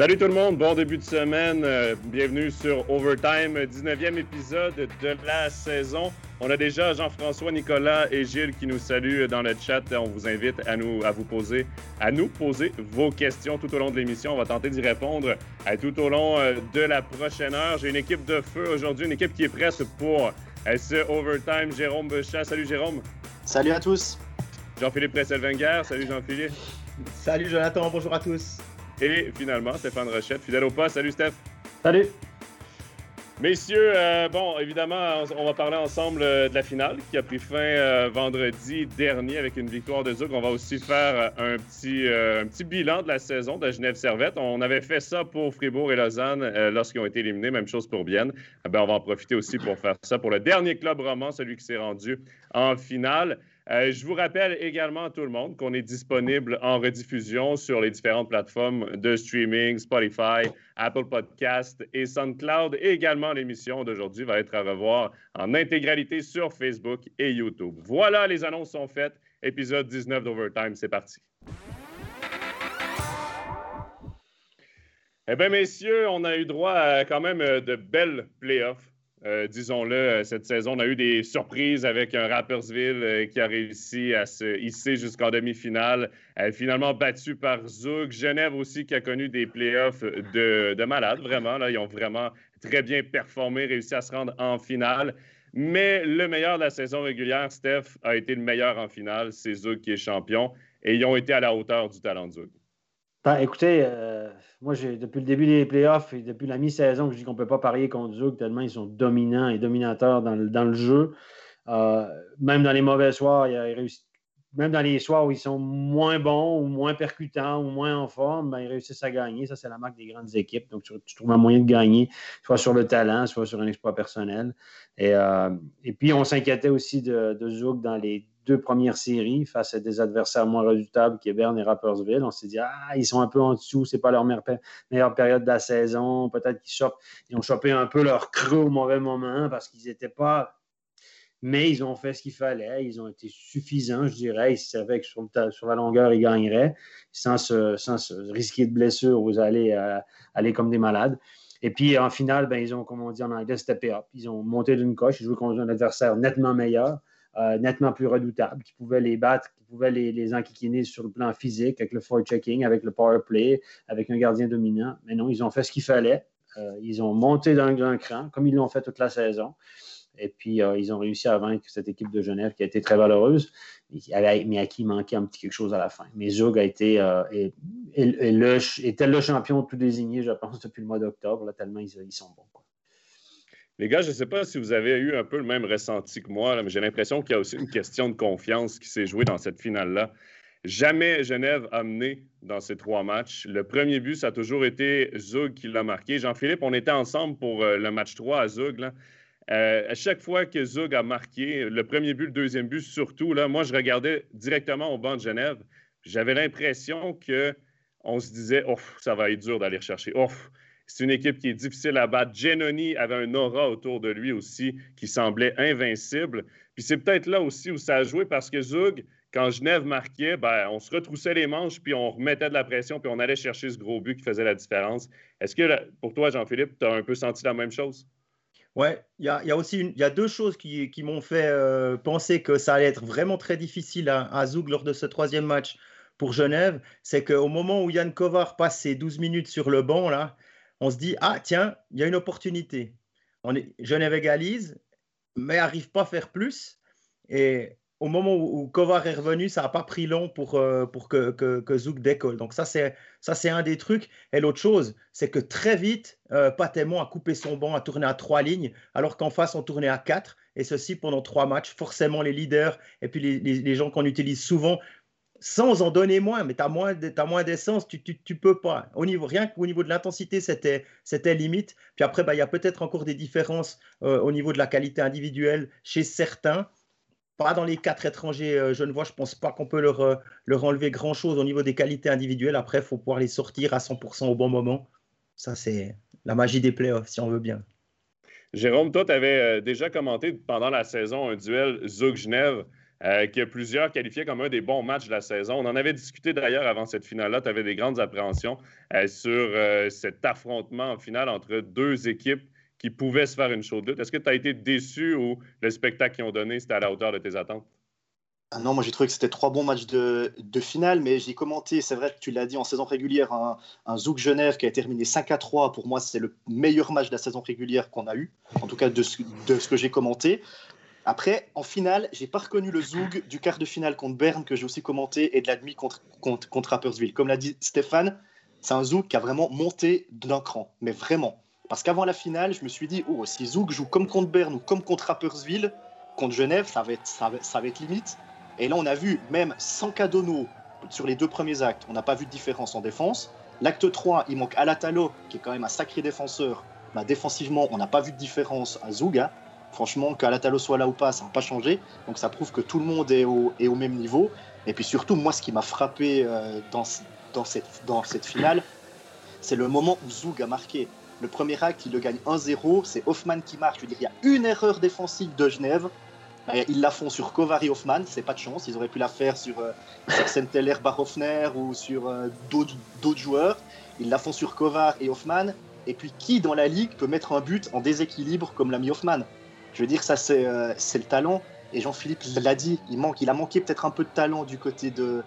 Salut tout le monde, bon début de semaine. Euh, bienvenue sur Overtime, 19e épisode de la saison. On a déjà Jean-François, Nicolas et Gilles qui nous saluent dans le chat. On vous invite à nous, à vous poser, à nous poser vos questions tout au long de l'émission. On va tenter d'y répondre à tout au long euh, de la prochaine heure. J'ai une équipe de feu aujourd'hui, une équipe qui est prête pour euh, ce Overtime. Jérôme Bechat. Salut Jérôme. Salut à tous. Jean-Philippe Presselvenger. Salut Jean-Philippe. Salut Jonathan, bonjour à tous. Et finalement, Stéphane Rochette, fidèle au pas. Salut Steph. Salut. Messieurs, euh, bon, évidemment, on va parler ensemble euh, de la finale qui a pris fin euh, vendredi dernier avec une victoire de Zouk. On va aussi faire un petit, un petit bilan de la saison de Genève Servette. On avait fait ça pour Fribourg et Lausanne lorsqu'ils ont été éliminés. Même chose pour Bienne. Eh ben, on va en profiter aussi pour faire ça pour le dernier club roman, celui qui s'est rendu en finale. Euh, je vous rappelle également à tout le monde qu'on est disponible en rediffusion sur les différentes plateformes de streaming, Spotify, Apple Podcast et SoundCloud. Et également, l'émission d'aujourd'hui va être à revoir en intégralité sur Facebook et YouTube. Voilà, les annonces sont faites. Épisode 19 d'Overtime, c'est parti. Eh bien, messieurs, on a eu droit à quand même de belles playoffs euh, disons-le, euh, cette saison, on a eu des surprises avec un Rappersville euh, qui a réussi à se hisser jusqu'en demi-finale, finalement battu par Zug. Genève aussi qui a connu des playoffs de, de malades, vraiment. Là, ils ont vraiment très bien performé, réussi à se rendre en finale. Mais le meilleur de la saison régulière, Steph, a été le meilleur en finale. C'est Zug qui est champion. Et ils ont été à la hauteur du talent de Zug. Ben, écoutez, euh, moi, depuis le début des playoffs et depuis la mi-saison, je dis qu'on ne peut pas parier contre Zug tellement ils sont dominants et dominateurs dans le, jeu. Euh, même dans les mauvais soirs. Même dans les soirs où ils sont moins bons ou moins percutants ou moins en forme, ben, ils réussissent à gagner. Ça, c'est la marque des grandes équipes. Donc, tu, trouves un moyen de gagner, soit sur le talent, soit sur un exploit personnel. Et, euh, puis, on s'inquiétait aussi de, de Zug dans les deux premières séries face à des adversaires moins redoutables qui Berne et Rappersville. On s'est dit, ah, ils sont un peu en dessous, c'est pas leur meilleure, période de la saison. Peut-être qu'ils ils ont chopé un peu leur creux au mauvais moment parce qu'ils n'étaient pas. Mais ils ont fait ce qu'il fallait. Ils ont été suffisants, je dirais. Ils savaient que sur, la longueur, ils gagneraient sans se, risquer de blessure. Vous allez euh, aller comme des malades. Et puis, en finale, ben, ils ont, comme on dit en anglais, steppé up. Ils ont monté d'une coche. Ils jouaient contre un adversaire nettement meilleur. Euh, nettement plus redoutables, qui pouvaient les battre, qui pouvaient les, les enquiquiner sur le plan physique, avec le checking, avec le power play, avec un gardien dominant. Mais non, ils ont fait ce qu'il fallait. Euh, ils ont monté d'un grand cran, comme ils l'ont fait toute la saison. Et puis, euh, ils ont réussi à vaincre cette équipe de Genève qui a été très valeureuse, mais à qui manquait un petit quelque chose à la fin. Mais Zug a été était le champion tout désigné, je pense, depuis le mois d'octobre, tellement ils, sont bons. Les gars, je ne sais pas si vous avez eu un peu le même ressenti que moi, mais j'ai l'impression qu'il y a aussi une question de confiance qui s'est jouée dans cette finale-là. Jamais Genève a mené dans ces trois matchs. Le premier but, ça a toujours été Zug qui l'a marqué. Jean-Philippe, on était ensemble pour euh, le match 3 à Zug. Euh, à chaque fois que Zug a marqué, le premier but, le deuxième but surtout, là, moi, je regardais directement au banc de Genève. J'avais l'impression que on se disait, oh, ça va être dur d'aller chercher. C'est une équipe qui est difficile à battre. Genoni avait un aura autour de lui aussi qui semblait invincible. Puis c'est peut-être là aussi où ça a joué parce que Zug, quand Genève marquait, ben, on se retroussait les manches, puis on remettait de la pression, puis on allait chercher ce gros but qui faisait la différence. Est-ce que pour toi, Jean-Philippe, tu as un peu senti la même chose? Oui, il y a, aussi y a deux choses qui, m'ont fait euh, penser que ça allait être vraiment très difficile à, à Zug lors de ce troisième match pour Genève. C'est qu'au moment où Yann Kovar passe ses 12 minutes sur le banc, là, on se dit ah tiens, il y a une opportunité. On est, Genève égalise, mais n'arrive pas à faire plus. Et au moment où, Kovar est revenu, ça n'a pas pris long pour, euh, pour que, que, Zouk décolle. Donc ça, c'est, ça, c'est un des trucs. Et l'autre chose, c'est que très vite, euh, a coupé son banc, a tourné à trois lignes, alors qu'en face, on tournait à quatre. Et ceci pendant trois matchs. Forcément, les leaders et puis les, les gens qu'on utilise souvent sans en donner moins, mais tu as moins, moins d'essence, tu, tu, peux pas. Au niveau, rien qu'au niveau de l'intensité, c'était, limite. Puis après, bah, il y a peut-être encore des différences euh, au niveau de la qualité individuelle chez certains. Pas dans les quatre étrangers euh, je ne vois, je pense pas qu'on peut leur, euh, leur enlever grand-chose au niveau des qualités individuelles. Après, il faut pouvoir les sortir à 100% au bon moment. Ça, c'est la magie des playoffs, si on veut bien. Jérôme, toi, tu avais déjà commenté pendant la saison un duel Zug-Genève. Euh, que plusieurs qualifiaient comme un des bons matchs de la saison. On en avait discuté d'ailleurs avant cette finale-là. Tu avais des grandes appréhensions euh, sur euh, cet affrontement en finale entre deux équipes qui pouvaient se faire une chaude lutte. Est-ce que tu as été déçu ou le spectacle qu'ils ont donné, c'était à la hauteur de tes attentes? Ah non, moi j'ai trouvé que c'était trois bons matchs de, finale, mais j'ai commenté, c'est vrai que tu l'as dit en saison régulière, un, un Zouk Genève qui a terminé 5 à 3. Pour moi, c'est le meilleur match de la saison régulière qu'on a eu, en tout cas de ce, de ce que j'ai commenté. Après, en finale, j'ai pas reconnu le Zoug du quart de finale contre Berne que j'ai aussi commenté et de la demi contre, contre, contre Rappersville. Comme l'a dit Stéphane, c'est un Zoug qui a vraiment monté d'un cran, mais vraiment. Parce qu'avant la finale, je me suis dit, oh, si Zoug joue comme contre Berne ou comme contre Rappersville, contre Genève, ça va être, ça va, être limite. Et là, on a vu, même sans Cadono, sur les deux premiers actes, on n'a pas vu de différence en défense. L'acte 3, il manque Alatalo, qui est quand même un sacré défenseur. Bah, défensivement, on n'a pas vu de différence à Zoug. Hein. Franchement, qu'Alatalo soit là ou pas, ça n'a pas changé. Donc ça prouve que tout le monde est au, même niveau. Et puis surtout, moi, ce qui m'a frappé euh, dans, cette, finale, c'est le moment où Zoug a marqué. Le premier acte, il le gagne 1-0. C'est Hoffman qui marque. Je veux dire, il y a une erreur défensive de Genève. Ils la font sur Kovar et Hoffman, c'est pas de chance. Ils auraient pu la faire sur, euh, sur Senteller Barhoffner ou sur euh, d'autres joueurs. Ils la font sur Kovar et Hoffman. Et puis, qui dans la ligue peut mettre un but en déséquilibre comme l'a mis Hoffman? Je veux dire, ça, c'est euh, le talent. Et Jean-Philippe l'a dit, il, manque, il a manqué peut-être un peu de talent du côté de,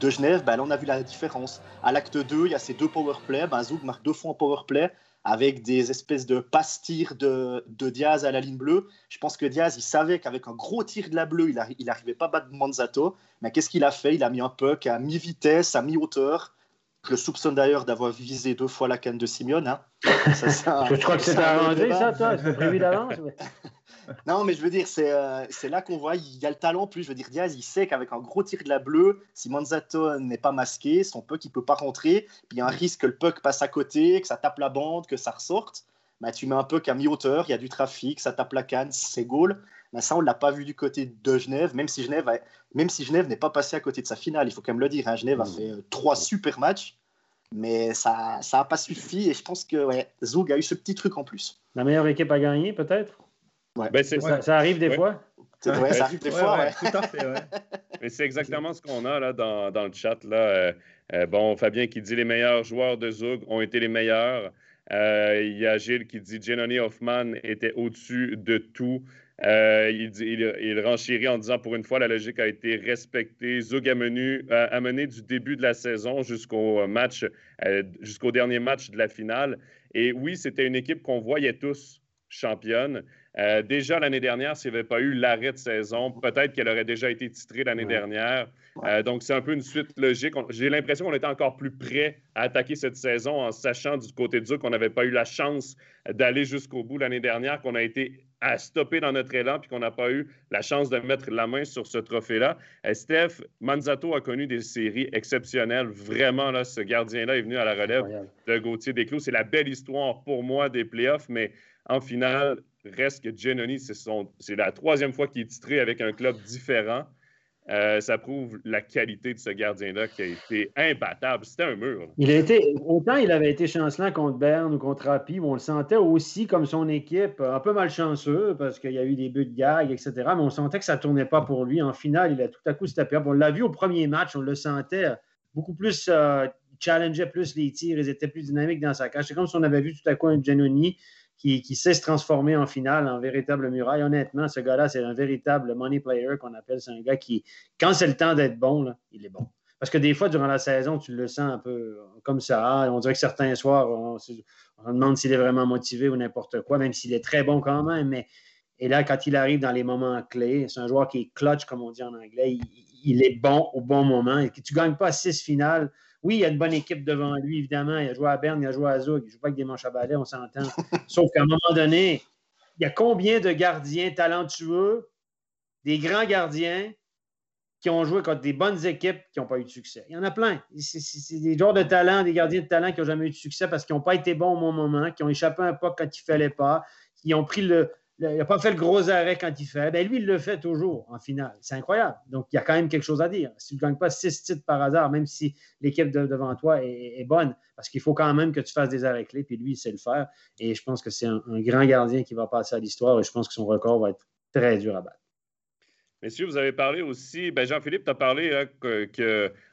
de Genève. Bah, là, on a vu la différence. À l'acte 2, il y a ces deux powerplay. Bah, Zouk marque deux fois en powerplay avec des espèces de passe-tir de, de, Diaz à la ligne bleue. Je pense que Diaz, il savait qu'avec un gros tir de la bleue, il n'arrivait pas à battre Manzato. Mais qu'est-ce qu'il a fait? Il a mis un puck à mi-vitesse, à mi-hauteur. Je le soupçonne d'ailleurs d'avoir visé deux fois la canne de Simeone. Hein. je crois que c'est arrangé, ça, toi C'est prévu d'avance non, mais je veux dire, euh, c'est là qu'on voit, il y a le talent. Plus, je veux dire, Diaz, il sait qu'avec un gros tir de la bleue, si Manzato n'est pas masqué, son puck, il peut pas rentrer. Puis il y a un risque que le puck passe à côté, que ça tape la bande, que ça ressorte. Bah, tu mets un puck à mi-hauteur, il y a du trafic, ça tape la canne, c'est goal. Mais ça, on ne l'a pas vu du côté de Genève, même si Genève, même si Genève n'est pas passé à côté de sa finale. Il faut quand même le dire. Hein. Genève a mmh. fait euh, trois super matchs, mais ça n'a pas suffi. Et je pense que ouais, Zug a eu ce petit truc en plus. La meilleure équipe à gagner, peut-être? Ben, ça, arrive des fois? ça arrive des fois, tout à fait, Mais c'est exactement ce qu'on a là, dans, dans le chat. Là. Euh, euh, bon, Fabien qui dit les meilleurs joueurs de Zug ont été les meilleurs. Euh, il y a Gilles qui dit Jenny Hoffman était au-dessus de tout. il, dit, il, renchérit en disant pour une fois, la logique a été respectée. Zug a mené, a mené du début de la saison jusqu'au match, jusqu'au dernier match de la finale. Et oui, c'était une équipe qu'on voyait tous championne. Euh, déjà l'année dernière, s'il n'y avait pas eu l'arrêt de saison, peut-être qu'elle aurait déjà été titrée l'année dernière. Euh, donc, c'est un peu une suite logique. J'ai l'impression qu'on était encore plus prêt à attaquer cette saison en sachant du côté de Dieu qu'on n'avait pas eu la chance d'aller jusqu'au bout l'année dernière, qu'on a été à stopper dans notre élan puis qu'on n'a pas eu la chance de mettre la main sur ce trophée-là. Euh, Steph, Manzato a connu des séries exceptionnelles. Vraiment, là, ce gardien-là est venu à la relève de Gauthier Desclos. C'est la belle histoire pour moi des playoffs, mais en finale, reste que Giannoni, c'est la troisième fois qu'il est titré avec un club différent. Euh, ça prouve la qualité de ce gardien-là qui a été imbattable. C'était un mur. Il a été, autant il avait été chancelant contre Berne ou contre Rapi, on le sentait aussi comme son équipe, un peu malchanceux parce qu'il y a eu des buts de gag, etc. Mais on sentait que ça ne tournait pas pour lui. En finale, il a tout à coup steppé up. On l'a vu au premier match, on le sentait beaucoup plus, euh, challengeait plus les tirs, ils étaient plus dynamiques dans sa cage. C'est comme si on avait vu tout à coup un Giannoni qui, sait se transformer en finale en véritable muraille. Honnêtement, ce gars-là, c'est un véritable money player qu'on appelle. C'est un gars qui, quand c'est le temps d'être bon, il est bon. Parce que des fois, durant la saison, tu le sens un peu comme ça. On dirait que certains soirs, on, se demande s'il est vraiment motivé ou n'importe quoi, même s'il est très bon quand même. Mais, et là, quand il arrive dans les moments clés, c'est un joueur qui est clutch, comme on dit en anglais. Il, il est bon au bon moment. Et tu ne gagnes pas six finales oui, il y a une bonne équipe devant lui, évidemment. Il a joué à Berne, il a joué à Zug. Il ne joue pas avec des manches à balai, on s'entend. Sauf qu'à un moment donné, il y a combien de gardiens talentueux, des grands gardiens, qui ont joué contre des bonnes équipes qui n'ont pas eu de succès? Il y en a plein. C'est des joueurs de talent, des gardiens de talent qui n'ont jamais eu de succès parce qu'ils n'ont pas été bons au bon moment, qui ont échappé un pas quand il ne fallait pas, qui ont pris le, il n'a pas fait le gros arrêt quand il fait. Ben, lui, il le fait toujours en finale. C'est incroyable. Donc, il y a quand même quelque chose à dire. Si tu ne gagnes pas six titres par hasard, même si l'équipe devant toi est, bonne, parce qu'il faut quand même que tu fasses des arrêts clés, puis lui, il sait le faire. Et je pense que c'est un, grand gardien qui va passer à l'histoire et je pense que son record va être très dur à battre. Messieurs, vous avez parlé aussi, ben Jean-Philippe, tu as parlé hein,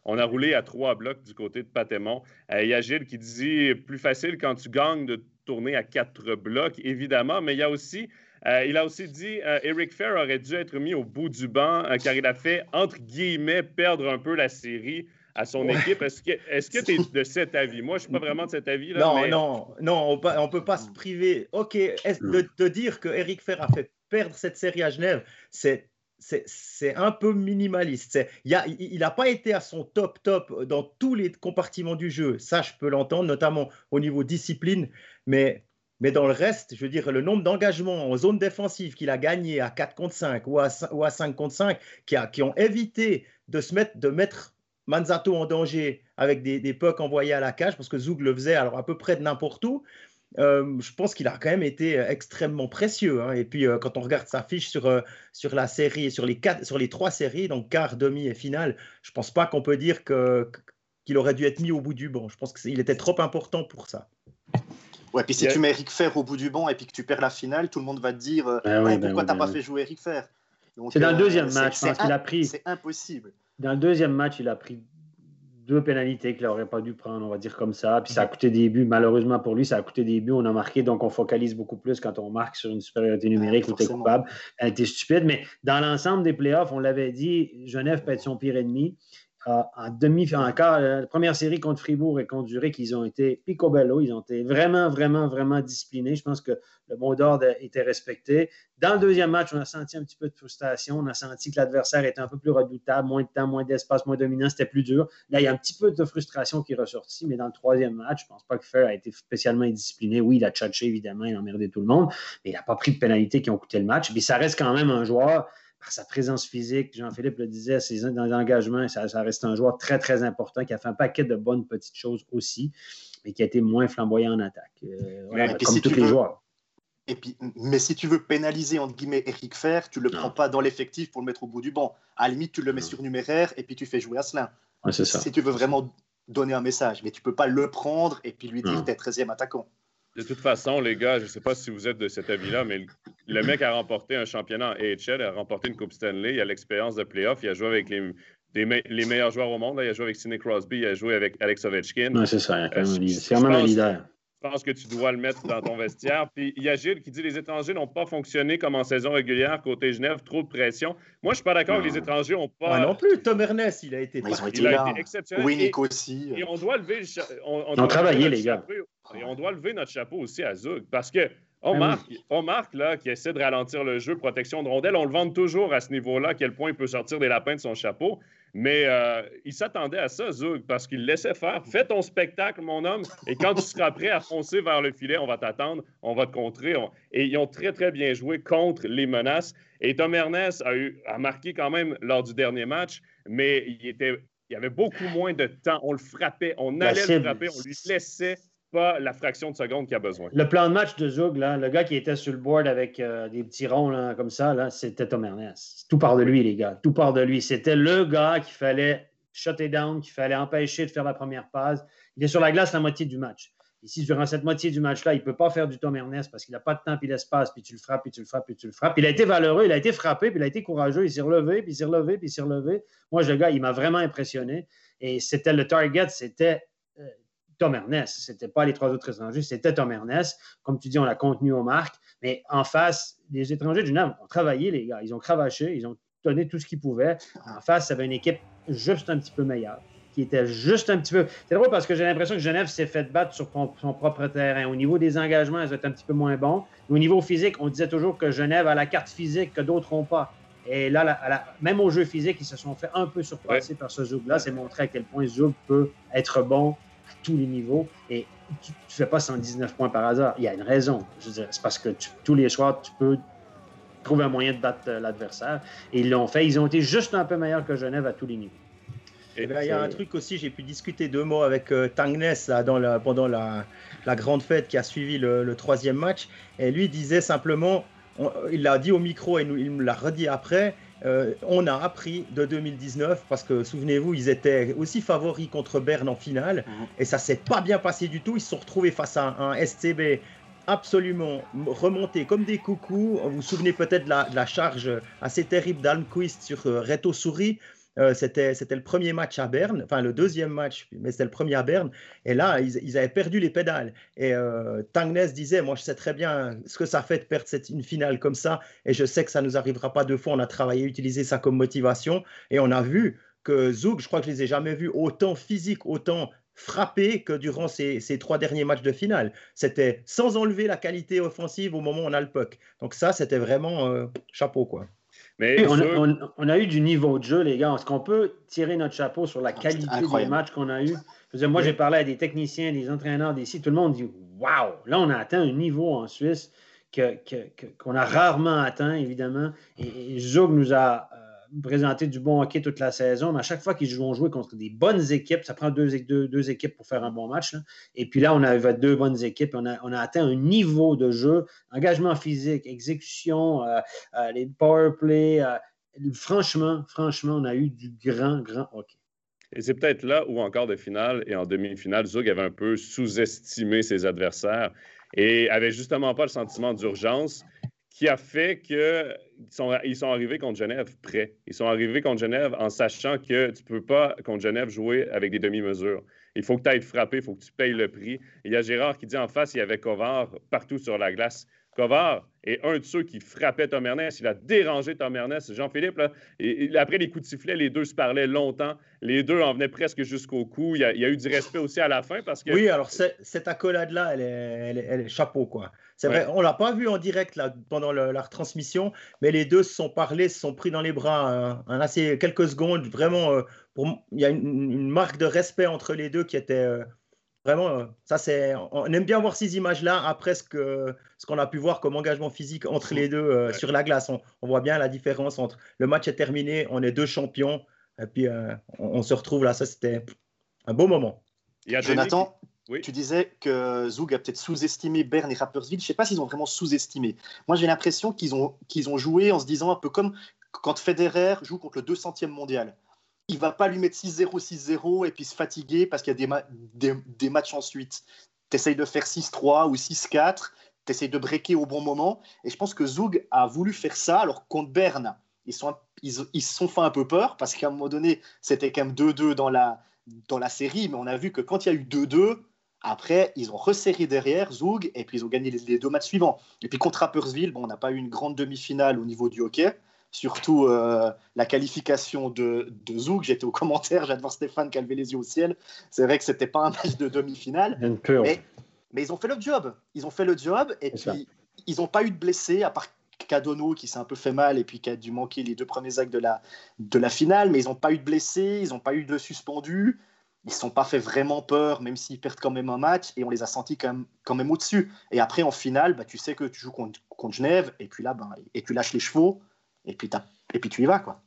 qu'on a roulé à trois blocs du côté de Patémon. Euh, il y a Gilles qui dit plus facile quand tu gagnes de tourner à quatre blocs, évidemment, mais il y a aussi euh, il a aussi dit euh, Eric Fair aurait dû être mis au bout du banc car il a fait, entre guillemets, perdre un peu la série à son équipe. Est-ce que tu es de cet avis? Moi, je ne suis pas vraiment de cet avis. Là, non, non, non, on ne peut pas se priver. OK, de, de, dire que Eric Fair a fait perdre cette série à Genève, c'est c'est un peu minimaliste. Il n'a pas été à son top top dans tous les compartiments du jeu. Ça, je peux l'entendre, notamment au niveau discipline. Mais, mais dans le reste, je veux dire, le nombre d'engagements en zone défensive qu'il a gagné à 4 contre 5 ou à, ou à 5 contre 5, qui, ont évité de, se mettre, Manzato en danger avec des, pucks envoyés à la cage, parce que Zoug le faisait alors à peu près de n'importe où. Euh, je pense qu'il a quand même été euh, extrêmement précieux. Hein. Et puis, euh, quand on regarde sa fiche sur, la série, sur les, trois séries, donc quart, demi et finale, je ne pense pas qu'on peut dire qu'il aurait dû être mis au bout du banc. Je pense qu'il était trop important pour ça. Ouais, puis si tu mets Eric Fer au bout du banc et puis que tu perds la finale, tout le monde va te dire ah ben pourquoi tu n'as pas fait jouer Eric Fer? C'est dans le deuxième match qu'il a pris. C'est impossible. Dans le deuxième match, il a pris deux pénalités qu'il n'aurait pas dû prendre, on va dire comme ça. Puis ça a coûté des buts. Malheureusement pour lui, ça a coûté des buts. On a marqué, donc on focalise beaucoup plus quand on marque sur une supériorité numérique où tu es coupable. Elle était stupide. Mais dans l'ensemble des playoffs, on l'avait dit, Genève peut être son pire ennemi en demi, en quart, la première série contre Fribourg et contre Zurich, ils ont été picobello, ils ont été vraiment, vraiment, vraiment disciplinés. Je pense que le mot d'ordre était respecté. Dans le deuxième match, on a senti un petit peu de frustration. On a senti que l'adversaire était un peu plus redoutable, moins de temps, moins d'espace, moins dominant, c'était plus dur. Là, il y a un petit peu de frustration qui est ressortie, mais dans le troisième match, je ne pense pas que Fer a été spécialement indiscipliné. Oui, il a tchatché, évidemment, il a emmerdé tout le monde, mais il n'a pas pris de pénalités qui ont coûté le match. Mais ça reste quand même un joueur par sa présence physique, Jean-Philippe le disait, ses dans l'engagement, ça, ça, reste un joueur très, très important qui a fait un paquet de bonnes petites choses aussi, mais qui a été moins flamboyant en attaque. Euh, comme tous les joueurs. Et puis, mais si tu veux pénaliser, entre guillemets, Eric Fer, tu ne le prends pas dans l'effectif pour le mettre au bout du banc. À la limite, tu le mets sur numéraire et puis tu fais jouer Asselin. Ouais, si tu veux vraiment donner un message, mais tu ne peux pas le prendre et puis lui dire tu es 13e attaquant. De toute façon, les gars, je ne sais pas si vous êtes de cet avis-là, mais le, mec a remporté un championnat en AHL, a remporté une Coupe Stanley, il a l'expérience de playoff, il a joué avec les, les, meilleurs joueurs au monde. Il a joué avec Sidney Crosby, il a joué avec Alex Ovechkin. Oui, c'est ça, c'est quand même un leader. Je pense que tu dois le mettre dans ton vestiaire. Puis il y a Gilles qui dit les étrangers n'ont pas fonctionné comme en saison régulière côté Genève, trop de pression. Moi, je suis pas d'accord que les étrangers n'ont pas. non plus. Tom Ernest, il a été, il a été exceptionnel. Oui, aussi. Et on doit lever. On, on, travaillé, les gars. Et on doit lever notre chapeau aussi à Zug parce que on ben marque, on marque là, qui essaie de ralentir le jeu, protection de rondelle. On le vend toujours à ce niveau-là, à quel point il peut sortir des lapins de son chapeau. Mais euh, il s'attendait à ça, Zug, parce qu'il laissait faire. Fais ton spectacle, mon homme, et quand tu seras prêt à foncer vers le filet, on va t'attendre, on va te contrer. Et ils ont très, très bien joué contre les menaces. Et Tom Ernest a, eu, a marqué quand même lors du dernier match, mais il, était, il y avait beaucoup moins de temps. On le frappait, on allait le frapper, on lui laissait pas la fraction de seconde qu'il a besoin. Le plan de match de Zug, le gars qui était sur le board avec euh, des petits ronds comme ça, c'était Tom Ernest. Tout part de lui, les gars. Tout part de lui. C'était le gars qu'il fallait shutter down, qu'il fallait empêcher de faire la première passe. Il est sur la glace la moitié du match. Ici, durant cette moitié du match-là, il ne peut pas faire du Tom Ernest parce qu'il n'a pas de temps puis l'espace, puis tu le frappes, puis tu le frappes, puis tu le frappes. Il a été valeureux, il a été frappé, puis il a été courageux, il s'est relevé, puis il s'est relevé, puis il s'est relevé. Moi, le gars, il m'a vraiment impressionné. Et c'était le target, c'était Tom Ernest. Ce n'était pas les trois autres étrangers, c'était Tom Ernest. Comme tu dis, on l'a contenu aux marques. Mais en face, les étrangers du NAM ont travaillé, les gars. Ils ont cravaché, ils ont donné tout ce qu'ils pouvaient. En face, ça avait une équipe juste un petit peu meilleure, qui était juste un petit peu. C'est drôle parce que j'ai l'impression que Genève s'est fait battre sur son propre terrain. Au niveau des engagements, elles étaient un petit peu moins bons. Au niveau physique, on disait toujours que Genève a la carte physique que d'autres n'ont pas. Et là, même au jeu physique, ils se sont fait un peu surpasser par ce Zoug-là. C'est montré à quel point Zoug peut être bon tous les niveaux. Et tu ne fais pas 119 points par hasard. Il y a une raison. C'est parce que tous les soirs, tu peux trouver un moyen de battre euh, l'adversaire. Et ils l'ont fait. Ils ont été juste un peu meilleurs que Genève à tous les niveaux. Et eh ben, il y a un truc aussi, j'ai pu discuter deux mots avec euh, Tangnes là, dans la, pendant la, la, grande fête qui a suivi le, troisième match. Et lui disait simplement, il l'a dit au micro et il me l'a redit après, euh, on a appris de 2019 parce que souvenez-vous, ils étaient aussi favoris contre Berne en finale mhm. et ça s'est pas bien passé du tout. Ils se sont retrouvés face à un, STB absolument remonter comme des coucous. Vous vous souvenez peut-être de, la, charge assez terrible d'Almquist sur euh, Reto Souris. Euh, c'était, le premier match à Berne, enfin le deuxième match, mais c'était le premier à Berne. Et là, ils, avaient perdu les pédales. Et euh, Tangnes disait, moi je sais très bien ce que ça fait de perdre une finale comme ça. Et je sais que ça nous arrivera pas deux fois. On a travaillé, utilisé ça comme motivation. Et on a vu que Zouk, je crois que je les ai jamais vus autant physique, autant frappé que durant ces, trois derniers matchs de finale. C'était sans enlever la qualité offensive au moment où on a le puck. Donc ça, c'était vraiment euh, chapeau, quoi. Mais on, a eu du niveau de jeu, les gars. Est-ce qu'on peut tirer notre chapeau sur la ah, qualité des matchs qu'on a eu? moi, j'ai parlé à des techniciens, des entraîneurs d'ici. Tout le monde dit Waouh! Là, on a atteint un niveau en Suisse qu'on a rarement atteint, évidemment. Et, et Zug nous a présenter du bon hockey toute la saison, mais à chaque fois qu'ils vont jouer contre des bonnes équipes, ça prend deux, équipes pour faire un bon match. Et puis là, on avait deux bonnes équipes. On a, atteint un niveau de jeu, engagement physique, exécution, euh, euh, les power play. Euh, franchement, franchement, on a eu du grand, grand hockey. Et c'est peut-être là où, encore de finale et en demi-finale, Zug avait un peu sous-estimé ses adversaires et avait justement pas le sentiment d'urgence qui a fait qu'ils sont, ils sont arrivés contre Genève prêts. Ils sont arrivés contre Genève en sachant que tu ne peux pas, contre Genève, jouer avec des demi-mesures. Il faut que tu ailles frapper, il faut que tu payes le prix. il y a Gérard qui dit en face, il y avait Kovar partout sur la glace. Kovar est un de ceux qui frappait Tom Ernest. Il a dérangé Tom Ernest. Jean-Philippe, après les coups de sifflet, les deux se parlaient longtemps. Les deux en venaient presque jusqu'au cou. Il y, a, eu du respect aussi à la fin parce que. Oui, alors cette accolade-là, elle est chapeau, quoi. C'est vrai, on l'a pas vu en direct là, pendant la retransmission, mais les deux se sont parlé, se sont pris dans les bras un, assez quelques secondes. Vraiment, euh, il y a une, marque de respect entre les deux qui était euh, vraiment. Euh, ça, c'est. On aime bien voir ces images-là après ce que ce qu'on a pu voir comme engagement physique entre les deux sur la glace. On, voit bien la différence entre le match est terminé, on est deux champions, et puis on, se retrouve là. Ça, c'était un beau moment. Jonathan, tu disais que Zug a peut-être sous-estimé Berne et Rapperswil. Je ne sais pas s'ils ont vraiment sous-estimé. Moi, j'ai l'impression qu'ils ont, qu'ils ont joué en se disant un peu comme quand Federer joue contre le 200e mondial. Il va pas lui mettre 6-0, 6-0 et puis se fatiguer parce qu'il y a des, matchs ensuite. Tu essayes de faire 6-3 ou 6-4, tu essayes de breaker au bon moment. Et je pense que Zug a voulu faire ça. Alors, contre Berne, ils se sont, ils sont fait un peu peur parce qu'à un moment donné, c'était quand même 2-2 dans la, dans la série. Mais on a vu que quand il y a eu 2-2, après, ils ont resserré derrière Zug et puis ils ont gagné les, deux matchs suivants. Et puis contre Rappersville, bon, on n'a pas eu une grande demi-finale au niveau du hockey, surtout euh, la qualification de, de Zug. J'étais au commentaire, j'adore Stéphane qui a levé les yeux au ciel. C'est vrai que c'était pas un match de demi-finale, mais, mais, ils ont fait le job. Ils ont fait le job et puis ils n'ont pas eu de blessés à part Cadono qui s'est un peu fait mal et puis qui a dû manquer les deux premiers actes de la, de la finale, mais ils n'ont pas eu de blessés, ils n'ont pas eu de suspendus ils ne sont pas fait vraiment peur, même s'ils perdent quand même un match, et on les a sentis quand même, au-dessus. Et après, en finale, bah, tu sais que tu joues contre, contre Genève, et puis là, bah, et tu lâches les chevaux, et puis, et puis tu y vas. quoi.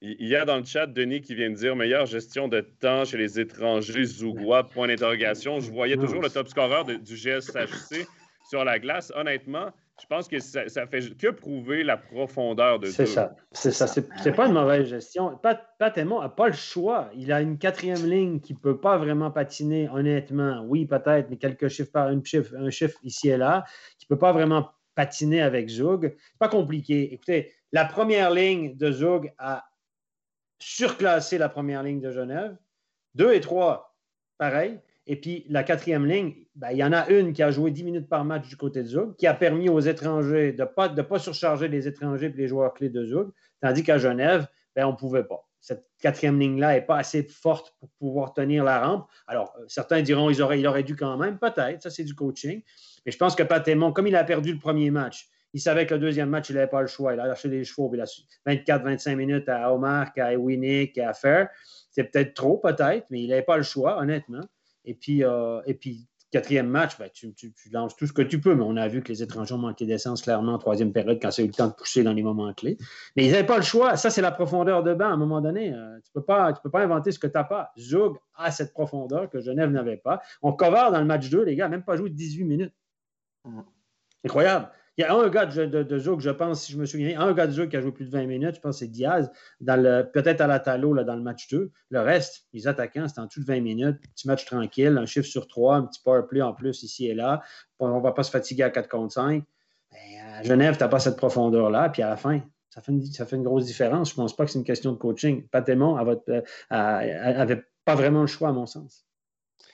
Il y a dans le chat Denis qui vient de dire meilleure gestion de temps chez les étrangers zougois, point d'interrogation. Je voyais toujours le top scorer du GSHC sur la glace. Honnêtement, je pense que ça, ça, fait que prouver la profondeur de C'est ça. C'est ça. C'est pas une mauvaise gestion. Pat, Pat n'a pas le choix. Il a une quatrième ligne qui ne peut pas vraiment patiner, honnêtement. Oui, peut-être, mais quelques chiffres par un chiffre, un chiffre ici et là, qui ne peut pas vraiment patiner avec Zug. C'est pas compliqué. Écoutez, la première ligne de Zug a surclassé la première ligne de Genève. Deux et trois, pareil. Et puis la quatrième ligne, ben, il y en a une qui a joué 10 minutes par match du côté de Zug, qui a permis aux étrangers de ne pas, de pas surcharger les étrangers et les joueurs clés de Zug, tandis qu'à Genève, ben, on ne pouvait pas. Cette quatrième ligne-là n'est pas assez forte pour pouvoir tenir la rampe. Alors, euh, certains diront qu'il aurait, dû quand même, peut-être, ça c'est du coaching. Mais je pense que Patémon, comme il a perdu le premier match, il savait que le deuxième match, il n'avait pas le choix. Il a lâché les chevaux. Il a 24-25 minutes à Omar, à Winnick, à Fair. C'est peut-être trop, peut-être, mais il n'avait pas le choix, honnêtement. Et puis, euh, et puis quatrième match, ben, tu, lances tout ce que tu peux, mais on a vu que les étrangers ont manqué d'essence clairement en troisième période quand a eu le temps de pousser dans les moments clés. Mais ils n'avaient pas le choix. Ça, c'est la profondeur de banc à un moment donné. Euh, tu ne peux, pas, peux pas inventer ce que tu n'as pas. Zug a cette profondeur que Genève n'avait pas. On cover dans le match 2, les gars, même pas joué 18 minutes. Mm. Incroyable. Il y a un gars de, de, je pense, si je me souviens, un gars de Zouk qui a joué plus de 20 minutes, je pense que c'est Diaz, peut-être à la Talo là, dans le match 2. Le reste, les attaquants, c'est en dessous de 20 minutes, petit match tranquille, un chiffre sur 3, un petit power play en plus ici et là. On ne va pas se fatiguer à 4 contre 5. Ben, à Genève, tu n'as pas cette profondeur-là, puis à la fin, ça fait, une, grosse différence. Je ne pense pas que c'est une question de coaching. Patémon n'avait pas vraiment le choix, à mon sens.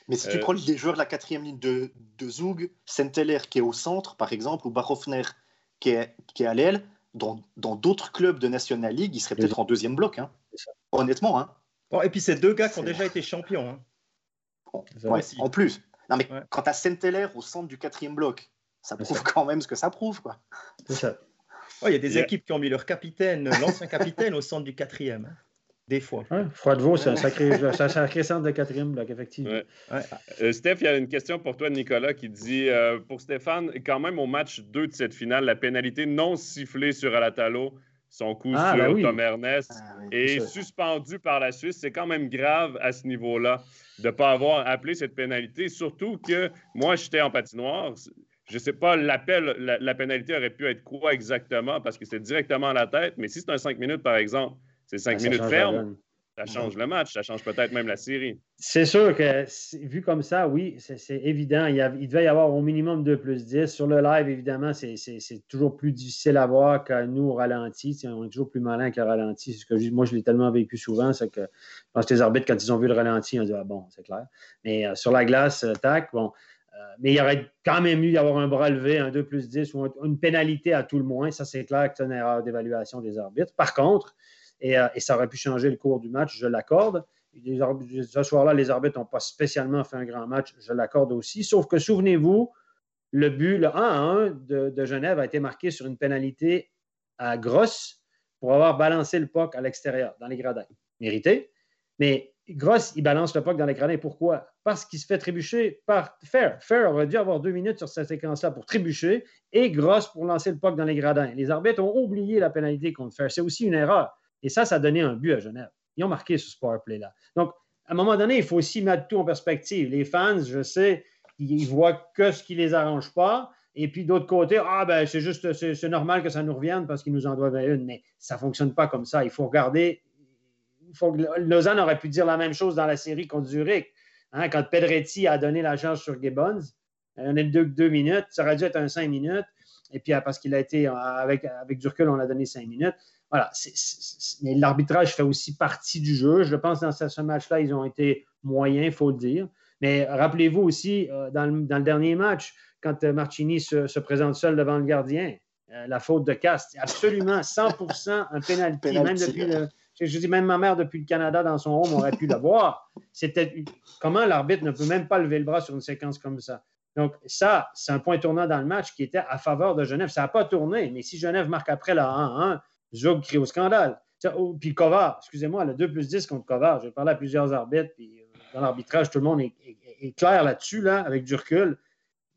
Mais si tu euh, prends les joueurs de la quatrième ligne de, de Zug, Senteller qui est au centre, par exemple, ou Barofner qui est, qui est à l'aile, dans d'autres clubs de National League, il serait peut-être en deuxième bloc. Hein. Honnêtement. Hein. Bon, et puis c'est deux gars qui ont déjà été champions. Hein. en plus. Non, mais quand tu as Senteller au centre du quatrième bloc, ça prouve quand même ce que ça prouve. quoi. C'est ça. Il y a des équipes qui ont mis leur capitaine, l'ancien capitaine, au centre du quatrième. Hein. Des fois. Ouais, Froidevaux, c'est un sacré, centre de quatrième bloc, effectivement. Euh, Steph, il y a une question pour toi, Nicolas, qui dit euh, Pour Stéphane, quand même au match 2 de cette finale, la pénalité non sifflée sur Alatalo, son coup ah, sur ben Tom Ernest, ah, est suspendu par la Suisse. C'est quand même grave à ce niveau-là de ne pas avoir appelé cette pénalité, surtout que moi, j'étais en patinoire. Je ne sais pas, l'appel, la, pénalité aurait pu être quoi exactement, parce que c'est directement à la tête, mais si c'est un 5 minutes, par exemple, c'est 5 minutes ferme, ça change le match, ça change peut-être même la série. C'est sûr que, vu comme ça, oui, c'est évident. Il, il, devait y avoir au minimum 2 plus 10. Sur le live, évidemment, c'est toujours plus difficile à voir que nous au ralenti. On est toujours plus malin que le ralenti. Ce que moi, je l'ai tellement vécu souvent, c'est que je pense que les arbitres, quand ils ont vu le ralenti, ils ont dit Ah bon, c'est clair. Mais euh, sur la glace, euh, tac, bon. Euh, mais il y aurait quand même eu d'avoir un bras levé, un 2 plus 10 ou une pénalité à tout le moins. Ça, c'est clair que c'est une erreur d'évaluation des arbitres. Par contre, et, euh, et, ça aurait pu changer le cours du match, je l'accorde. Ce soir-là, les arbitres n'ont pas spécialement fait un grand match, je l'accorde aussi. Sauf que souvenez-vous, le but, le 1 à 1 de, Genève a été marqué sur une pénalité à Grosse pour avoir balancé le POC à l'extérieur, dans les gradins. Mérité. Mais Gross, il balance le puck dans l'écran. Pourquoi? Parce qu'il se fait trébucher par Fair. Fair aurait dû avoir deux minutes sur cette séquence-là pour trébucher et Gross pour lancer le puck dans les gradins. Les arbitres ont oublié la pénalité contre Fair. C'est aussi une erreur. Et ça, ça a donné un but à Genève. Ils ont marqué ce power play-là. Donc, à un moment donné, il faut aussi mettre tout en perspective. Les fans, je sais, ils voient que ce qui les arrange pas. Et puis d'autre côté, ah ben c'est juste, c'est normal que ça nous revienne parce qu'ils nous en doivent une. Mais ça ne fonctionne pas comme ça. Il faut regarder Lausanne aurait pu dire la même chose dans la série contre Zurich. Hein, quand Pedretti a donné la chance sur Gibbons, on est deux, deux minutes, ça aurait dû être un cinq minutes. Et puis, parce qu'il a été avec, avec Durkel, on a donné cinq minutes. Voilà. mais l'arbitrage fait aussi partie du jeu. Je pense que dans ce, match-là, ils ont été moyens, il faut le dire. Mais rappelez-vous aussi, euh, dans, le, dernier match, quand euh, Marchini se, présente seul devant le gardien, euh, la faute de Cast, absolument 100% un pénalty, même depuis le, je dis, même ma mère, depuis le Canada, dans son home, aurait pu le voir. C'était comment l'arbitre ne peut même pas lever le bras sur une séquence comme ça? Donc, ça, c'est un point tournant dans le match qui était à faveur de Genève. Ça n'a pas tourné, mais si Genève marque après la 1-1, Zog crie au scandale. Oh, puis Kovar, excusez-moi, le 2 plus 10 contre Kovar, j'ai parlé à plusieurs arbitres, puis euh, dans l'arbitrage, tout le monde est, clair là-dessus, là, avec du recul.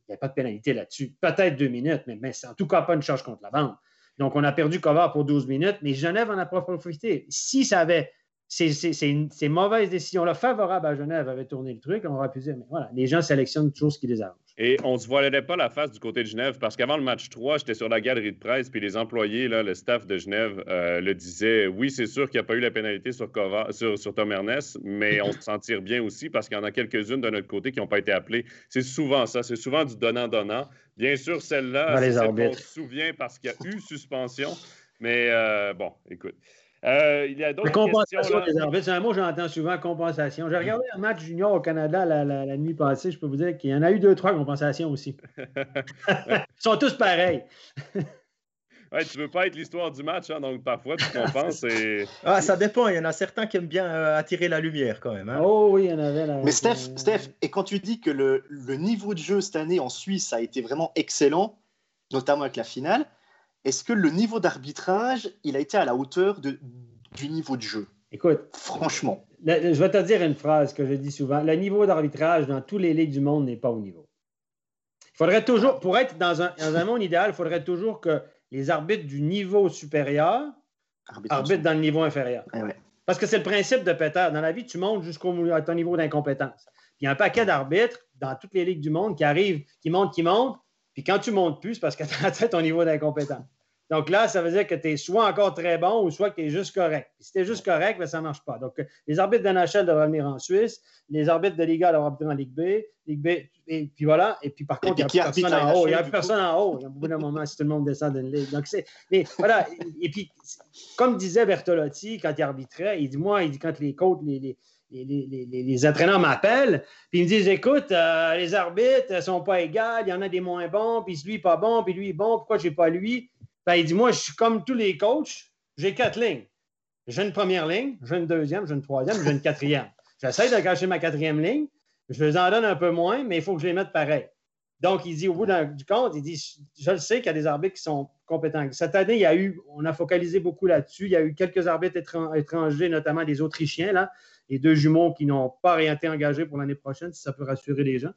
Il n'y a pas de pénalité là-dessus. Peut-être deux minutes, mais, mais c'est en tout cas pas une charge contre la bande. Donc, on a perdu Kovar pour 12 minutes, mais Genève en a profité. Si ça avait ces, ces, mauvaises décisions-là favorables à Genève avaient tourné le truc, on aurait pu dire, mais voilà, les gens sélectionnent toujours ce qui les arrange. Et on ne se voilait pas la face du côté de Genève parce qu'avant le match 3, j'étais sur la galerie de presse, puis les employés, là, le staff de Genève euh, le disait oui, c'est sûr qu'il n'y a pas eu la pénalité sur, sur, sur, Tom Ernest, mais on se tire bien aussi parce qu'il y en a quelques-unes de notre côté qui n'ont pas été appelées. C'est souvent ça, c'est souvent du donnant-donnant. Bien sûr, celle-là, on se souvient parce qu'il y a eu suspension, mais euh, bon, écoute. Euh, il y a d'autres compensation des arbitres. C'est un mot que j'entends souvent, compensation. J'ai regardé un match junior au Canada la, nuit passée. Je peux vous dire qu'il y en a eu deux, trois compensations aussi. Ils sont tous pareils. Ouais, tu veux pas être l'histoire du match, hein, donc parfois tu compenses et... Ah, ça dépend, il y en a certains qui aiment bien euh, attirer la lumière quand même. Hein. Oh oui, il y en avait là. Mais Steph, Steph, et quand tu dis que le, le, niveau de jeu cette année en Suisse a été vraiment excellent, notamment avec la finale, est-ce que le niveau d'arbitrage, il a été à la hauteur de, du niveau de jeu? Écoute, franchement. je vais te dire une phrase que je dis souvent. Le niveau d'arbitrage dans tous les ligues du monde n'est pas au niveau. Il faudrait toujours, pour être dans un, dans un monde idéal, il faudrait toujours que les arbitres du niveau supérieur arbitrent dans le niveau inférieur. Eh Parce que c'est le principe de Peter. Dans la vie, tu montes jusqu'au ton niveau d'incompétence. Il y a un paquet d'arbitres dans toutes les ligues du monde qui arrivent, qui montent, qui montent, Puis quand tu montes plus, c'est parce que tu as atteint ton niveau d'incompétence. Donc là, ça veut dire que tu es soit encore très bon ou soit que tu es juste correct. si tu es juste correct, ben, ça ne marche pas. Donc, les arbitres de NHL devraient venir en Suisse, les arbitres de Liga devraient venir en Ligue B, Ligue B, et puis voilà. Et puis par contre, il n'y a, personne en haut. Il n'y a personne en haut. Il y a bout d'un moment si tout le monde descend d'une ligue. Donc, c'est. Mais voilà. Et puis, comme disait Bertolotti quand il arbitrait, il dit Moi, il dit quand les côtes, les, les les, les, entraîneurs m'appellent, puis ils me disent Écoute, euh, les arbitres ne sont pas égaux, il y en a des moins bons, puis lui pas bon, puis lui est bon, pourquoi je n'ai pas lui? Ben, Il dit Moi, je suis comme tous les coachs, j'ai quatre lignes. J'ai une première ligne, j'ai une deuxième, j'ai une troisième, j'ai une quatrième. J'essaie de cacher ma quatrième ligne, je les en donne un peu moins, mais il faut que je les mette pareil. Donc, il dit au bout du compte, il dit Je le sais qu'il y a des arbitres qui sont compétents. Cette année, il y a eu, on a focalisé beaucoup là-dessus. Il y a eu quelques arbitres étrangers, notamment des Autrichiens, là, et deux jumeaux qui n'ont pas été engagés pour l'année prochaine, si ça peut rassurer les gens.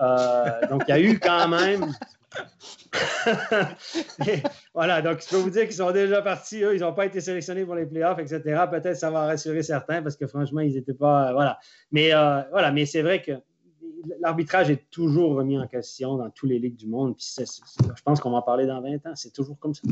Euh, donc, il y a eu quand même. voilà, donc je peux vous dire qu'ils sont déjà partis. Ils n'ont pas été sélectionnés pour les playoffs, etc. Peut-être ça va rassurer certains parce que franchement, ils n'étaient pas. voilà. Mais euh, voilà, mais c'est vrai que l'arbitrage est toujours remis en question dans toutes les ligues du monde. Je pense qu'on va en parler dans 20 ans. C'est toujours comme ça.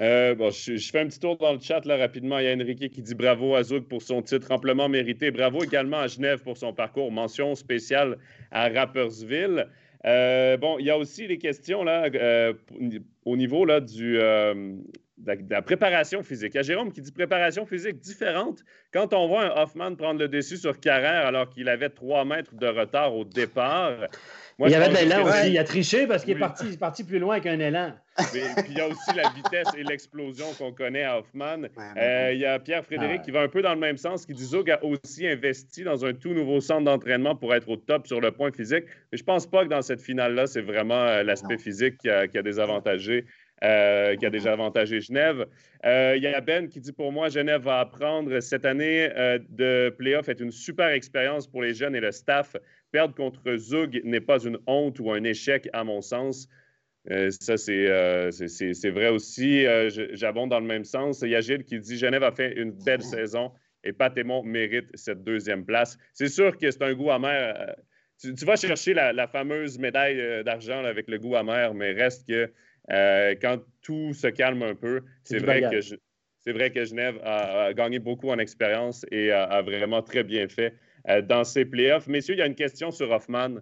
Euh, je, fais un petit tour dans le chat là, rapidement. Il y a Enrique qui dit bravo à Zouk pour son titre amplement mérité. Bravo également à Genève pour son parcours. Mention spéciale à Rappersville. Euh, bon, il y a aussi les questions là, euh, au niveau là, du, de la, préparation physique. Il y a Jérôme qui dit préparation physique différente. Quand on voit un Hoffman prendre le dessus sur Carrère alors qu'il avait trois mètres de retard au départ. Il y avait de l'élan aussi. Il a triché parce qu'il est, parti, parti plus loin qu'un élan. puis il y a aussi la vitesse et l'explosion qu'on connaît à Hoffman. Euh, il y a Pierre-Frédéric ah qui va un peu dans le même sens, qui dit Zog a aussi investi dans un tout nouveau centre d'entraînement pour être au top sur le point physique. Mais je ne pense pas que dans cette finale-là, c'est vraiment euh, l'aspect physique qui a, qui a désavantagé euh, qui a déjà avantagé Genève. Euh, il y a Ben qui dit pour moi, Genève va apprendre cette année euh, de playoff est une super expérience pour les jeunes et le staff. Perdre contre Zug n'est pas une honte ou un échec, à mon sens. ça, c'est vrai aussi. J'abonde dans le même sens. Il y a Gilles qui dit Genève a fait une belle saison et Patémon mérite cette deuxième place. C'est sûr que c'est un goût amer. Tu, vas chercher la, la fameuse médaille d'argent avec le goût amer, mais reste que euh, quand tout se calme un peu, c'est vrai, que c'est vrai que Genève a, gagné beaucoup en expérience et a, vraiment très bien fait euh, dans ses playoffs. Messieurs, il y a une question sur Hoffman.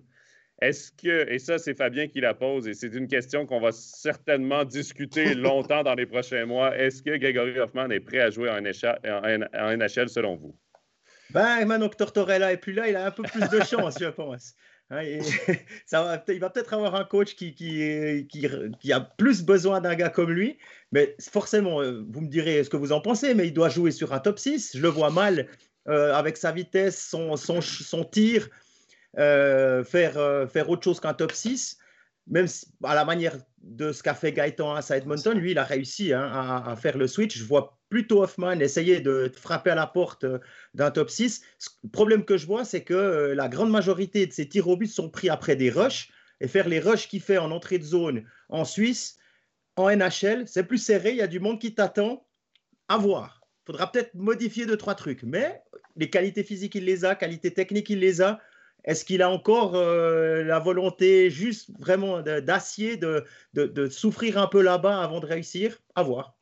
Est-ce que, et ça, c'est Fabien qui la pose, et c'est une question qu'on va certainement discuter longtemps dans les prochains mois. Est-ce que Gregory Hoffman est prêt à jouer en NHL, selon vous? Ben, maintenant que Tortorella est plus là, il a un peu plus de chance, je pense. Ça va, il va peut-être avoir un coach qui, qui, qui, a plus besoin d'un gars comme lui. Mais forcément, euh, vous me direz ce que vous en pensez, mais il doit jouer sur un top 6. Je le vois mal euh, avec sa vitesse, son, son, son tir, euh, faire, faire autre chose qu'un top 6 même à la manière de ce qu'a fait Gaëtan à Edmonton, lui, il a réussi hein, à, faire le switch. Je vois plutôt Hoffman essayer de frapper à la porte euh, d'un top 6. Le problème que je vois, c'est que euh, la grande majorité de ses tirs au sont pris après des rushs. Et faire les rushs qu'il fait en entrée de zone en Suisse, en NHL, c'est plus serré. Il y a du monde qui t'attend. À voir. Il faudra peut-être modifier deux, trois trucs. Mais les qualités physiques, il les a. Qualités techniques, il les a. Est-ce qu'il a encore euh, la volonté juste vraiment d'acier, de, de, souffrir un peu là-bas avant de réussir? À voir.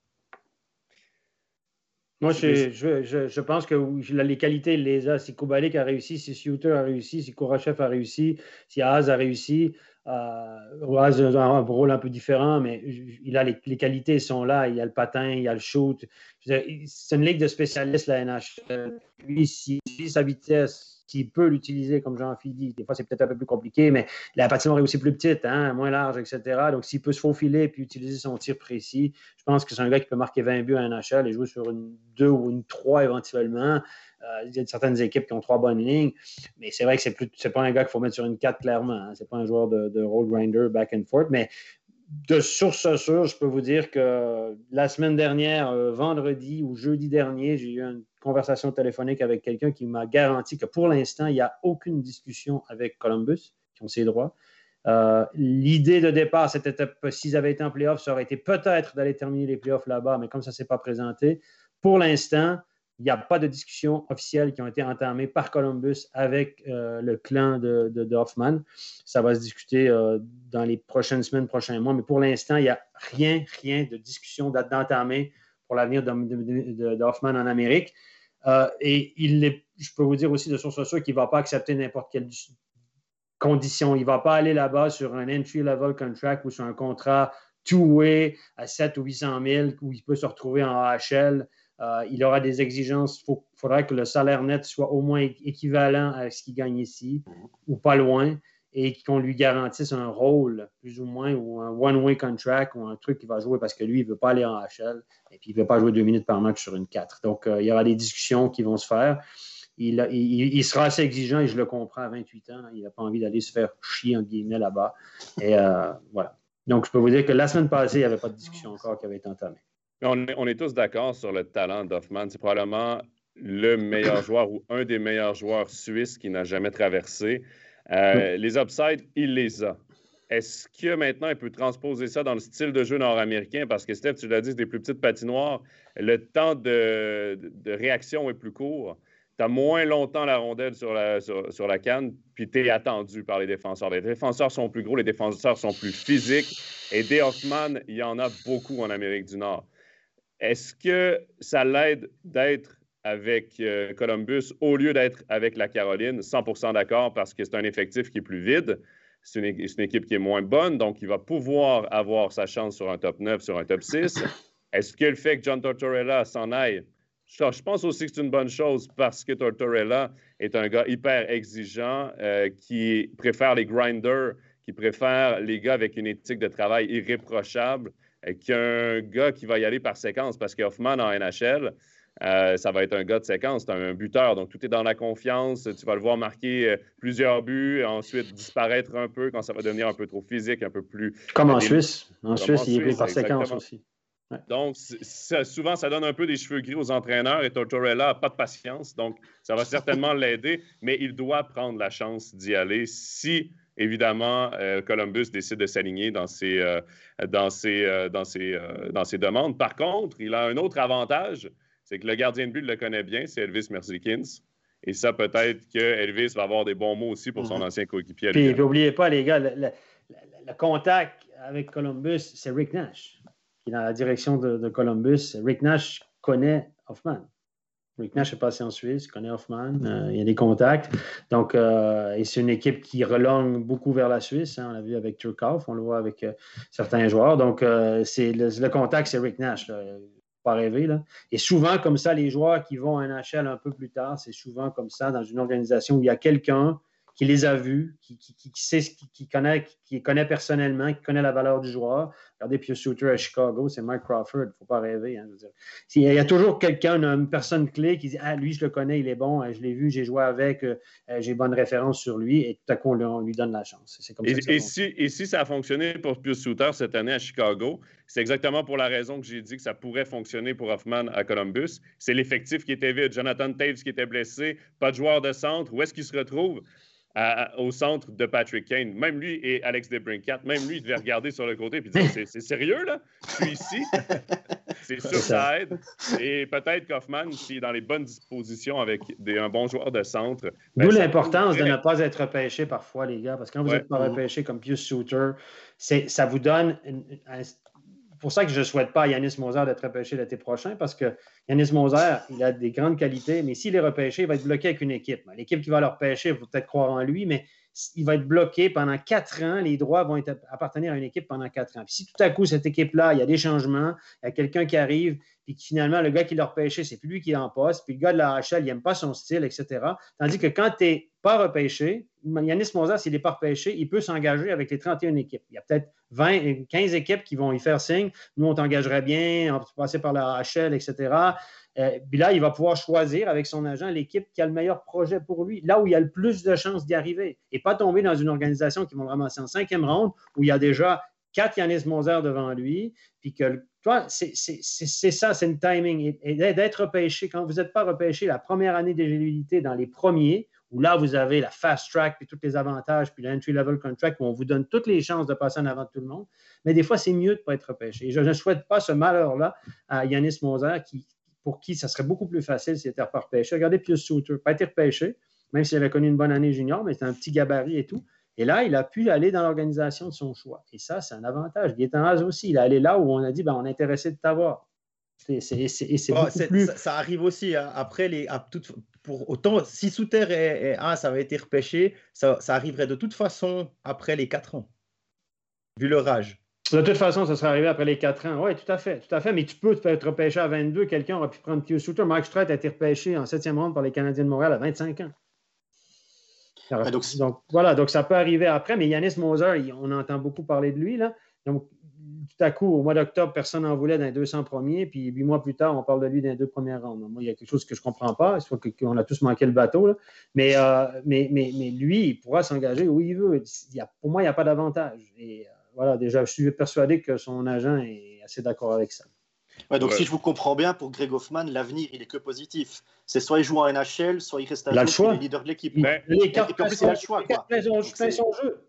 Moi, je, je, je, pense que les qualités, il les a. Si Kubalik a réussi, si Suter a réussi, si Kourachev a réussi, si Haas a réussi, euh, Haas a un rôle un peu différent, mais il a les, les, qualités sont là. Il y a le patin, il y a le shoot. C'est une ligue de spécialistes, la NHL. Lui, si sa vitesse, s'il peut l'utiliser, comme Jean-Philippe dit, des fois c'est peut-être un peu plus compliqué, mais la patinoire est aussi plus petite, hein, moins large, etc. Donc s'il peut se faufiler et utiliser son tir précis, je pense que c'est un gars qui peut marquer 20 buts à NHL et jouer sur une 2 ou une 3 éventuellement. Euh, il y a certaines équipes qui ont trois bonnes lignes, mais c'est vrai que c'est n'est pas un gars qu'il faut mettre sur une 4 clairement. Hein. C'est pas un joueur de, de road grinder back and forth, mais de source sûre, je peux vous dire que la semaine dernière, euh, vendredi ou jeudi dernier, j'ai eu une conversation téléphonique avec quelqu'un qui m'a garanti que pour l'instant, il n'y a aucune discussion avec Columbus, qui ont ses droits. Euh, l'idée de départ, c'était s'ils avaient été en playoff, ça aurait été peut-être d'aller terminer les playoffs là-bas, mais comme ça ne s'est pas présenté, pour l'instant, Il n'y a pas de discussion officielle qui ont été entamées par Columbus avec euh, le clan de, Hoffman. Ça va se discuter euh, dans les prochaines semaines, prochains mois, mais pour l'instant, il n'y a rien, rien de discussion d'entamée pour l'avenir de, en Amérique. Euh, et il est, je peux vous dire aussi de source sûre qu'il ne va pas accepter n'importe quelle condition. Il ne va pas aller là-bas sur un entry-level contract ou sur un contrat two-way à 7 ou 800 000 où il peut se retrouver en AHL. Euh, il aura des exigences. Il faudra que le salaire net soit au moins équivalent à ce qu'il gagne ici ou pas loin et qu'on lui garantisse un rôle plus ou moins ou un one-way contract ou un truc qu'il va jouer parce que lui, il ne veut pas aller en HL et puis il ne veut pas jouer deux minutes par match sur une 4. Donc, euh, il y aura des discussions qui vont se faire. Il, sera assez exigeant et je le comprends à 28 ans. il n'a pas envie d'aller se faire chier, en guillemets, là-bas. Et euh, voilà. Donc, je peux vous dire que la semaine passée, il n'y avait pas de discussion encore qui avait été entamée. On est, tous d'accord sur le talent d'Hoffman. C'est probablement le meilleur joueur ou un des meilleurs joueurs suisses qui n'a jamais traversé. Euh, les upsides, il les a. Est-ce que maintenant, il peut transposer ça dans le style de jeu nord-américain? Parce que, Steph, tu l'as dit, c'est des plus petites patinoires. Le temps de, réaction est plus court. Tu as moins longtemps la rondelle sur la, sur, la canne, puis tu es attendu par les défenseurs. Les défenseurs sont plus gros, les défenseurs sont plus physiques. Et des Hoffman, il y en a beaucoup en Amérique du Nord. Est-ce que ça l'aide d'être avec euh, Columbus au lieu d'être avec la Caroline. 100% d'accord parce que c'est un effectif qui est plus vide. C'est une, équipe qui est moins bonne, donc il va pouvoir avoir sa chance sur un top 9, sur un top 6. Est-ce que le fait que John Tortorella s'en aille, je, pense aussi que c'est une bonne chose parce que Tortorella est un gars hyper exigeant euh, qui préfère les grinders, qui préfère les gars avec une éthique de travail irréprochable euh, qu'un gars qui va y aller par séquence parce qu'Hoffman en NHL, euh, ça va être un gars de séquence, c'est un, buteur. Donc, tout est dans la confiance. Tu vas le voir marquer euh, plusieurs buts, ensuite disparaître un peu quand ça va devenir un peu trop physique, un peu plus. Comme en Suisse. En Suisse, il est par séquence aussi. Donc, souvent, ça donne un peu des cheveux gris aux entraîneurs et Tortorella n'a pas de patience. Donc, ça va certainement l'aider, mais il doit prendre la chance d'y aller si, évidemment, euh, Columbus décide de s'aligner dans ses, dans, dans, dans ses demandes. Par contre, il a un autre avantage c'est que le gardien de but le connaît bien, c'est Elvis Merzlikins. Et ça, peut-être que Elvis va avoir des bons mots aussi pour son mhm. ancien coéquipier. Puis, n'oubliez pas, les gars, le, contact avec Columbus, c'est Rick Nash, qui est dans la direction de, Columbus. Rick Nash connaît Hoffman. Rick Nash est passé en Suisse, connaît Hoffman, euh, il y a des contacts. Donc, euh, et c'est une équipe qui relonge beaucoup vers la Suisse. Hein. on l'a vu avec Turkov, on le voit avec euh, certains joueurs. Donc, c'est le, contact, c'est Rick Nash pas rêver. Là. Et souvent, comme ça, les joueurs qui vont à NHL un peu plus tard, c'est souvent comme ça dans une organisation où il y a quelqu'un qui les a vus, qui, sait, qui, connaît, qui connaît personnellement, qui connaît la valeur du joueur. Regardez Pius Suter à Chicago, c'est Mike Crawford, il ne faut pas rêver. Hein, il y a toujours quelqu'un, une personne clé qui dit Ah, lui, je le connais, il est bon, je l'ai vu, j'ai joué avec, euh, j'ai bonne référence sur lui, et tout à coup, on, lui donne la chance. Comme et, ça et, si, et, si, ça a fonctionné pour Pius Suter cette année à Chicago, c'est exactement pour la raison que j'ai dit que ça pourrait fonctionner pour Hoffman à Columbus. C'est l'effectif qui était vide. Jonathan Taves qui était blessé, pas de joueur de centre. Où est-ce qu'il se retrouve? Au centre de Patrick Kane. Même lui et Alex DeBrincat, même lui, il devait regarder sur le côté et dire C'est sérieux, là? Je suis ici. C'est sûr ça aide. Et peut-être qu'Hoffman, s'il est dans les bonnes dispositions avec des, un bon joueur de centre. Ben, D'où l'importance de ne pas être repêché parfois, les gars, parce que quand vous n'êtes pas repêché comme Pius Souter, ça vous donne un, pour ça que je ne souhaite pas à Yanis Moser d'être repêché l'été prochain, parce que Yanis Moser, il a des grandes qualités, mais s'il est repêché, il va être bloqué avec une équipe. L'équipe qui va le repêcher, faut peut-être croire en lui, mais il va être bloqué pendant quatre ans. Les droits vont appartenir à une équipe pendant quatre ans. Puis si tout à coup, cette équipe-là, il y a des changements, il y a quelqu'un qui arrive, puis finalement, le gars qui l'a repêché, c'est plus lui qui est en poste, puis le gars de la HL, il n'aime pas son style, etc. Tandis que quand tu n'es pas repêché, Yanis Moser, s'il n'est pas repêché, il peut s'engager avec les 31 équipes. Il y a peut-être 20, 15 équipes qui vont y faire signe. Nous, on t'engagerait bien, on va passer par la HL, etc. Euh, puis là, il va pouvoir choisir avec son agent l'équipe qui a le meilleur projet pour lui, là où il a le plus de chances d'y arriver, et pas tomber dans une organisation qui va le ramasser en cinquième ronde où il y a déjà quatre Yanis Moser devant lui, puis que toi, c'est ça, c'est le timing. Et, d'être repêché, quand vous n'êtes pas repêché la première année d'éligibilité dans les premiers, où là, vous avez la fast track, puis tous les avantages, puis l'entry-level contract, où on vous donne toutes les chances de passer en avant de tout le monde. Mais des fois, c'est mieux de ne pas être repêché. Et je ne souhaite pas ce malheur-là à Yanis Moser qui, pour qui ça serait beaucoup plus facile s'il était repêché. Regardez Pius Souter, pas été repêché, même s'il avait connu une bonne année junior, mais c'était un petit gabarit et tout. Et là, il a pu aller dans l'organisation de son choix. Et ça, c'est un avantage. Gaétan Haas aussi, il est allé là où on a dit ben, on est intéressé de t'avoir. C'est, plus... ça, arrive aussi hein. après les. Pour autant, si Souter et, et Haas avaient été repêchés, ça, ça, arriverait de toute façon après les 4 ans, vu leur âge. De toute façon, ça serait arrivé après les 4 ans. Oui, tout à fait, tout à fait. Mais tu peux être repêché à 22. Quelqu'un aurait pu prendre Pius Souter. Mark Strait a été repêché en 7e ronde par les Canadiens de Montréal à 25 ans. donc, voilà, donc ça peut arriver après, mais Yanis Moser, on entend beaucoup parler de lui. Là. Donc, tout à coup, au mois d'octobre, personne n'en voulait dans les 200 premiers, puis huit mois plus tard, on parle de lui dans les deux premières rondes. Moi, il y a quelque chose que je ne comprends pas, soit qu'on a tous manqué le bateau, mais, euh, mais, mais, mais, lui, il pourra s'engager où il veut. Il pour moi, il n'y a pas d'avantage. Et euh, voilà, déjà, je suis persuadé que son agent est assez d'accord avec ça. donc, si je vous comprends bien, pour Greg Hoffman, l'avenir, il est que positif. C'est soit il joue en NHL, soit il reste à jouer, il est leader de l'équipe. Mais... Les cartes le choix. son jeu.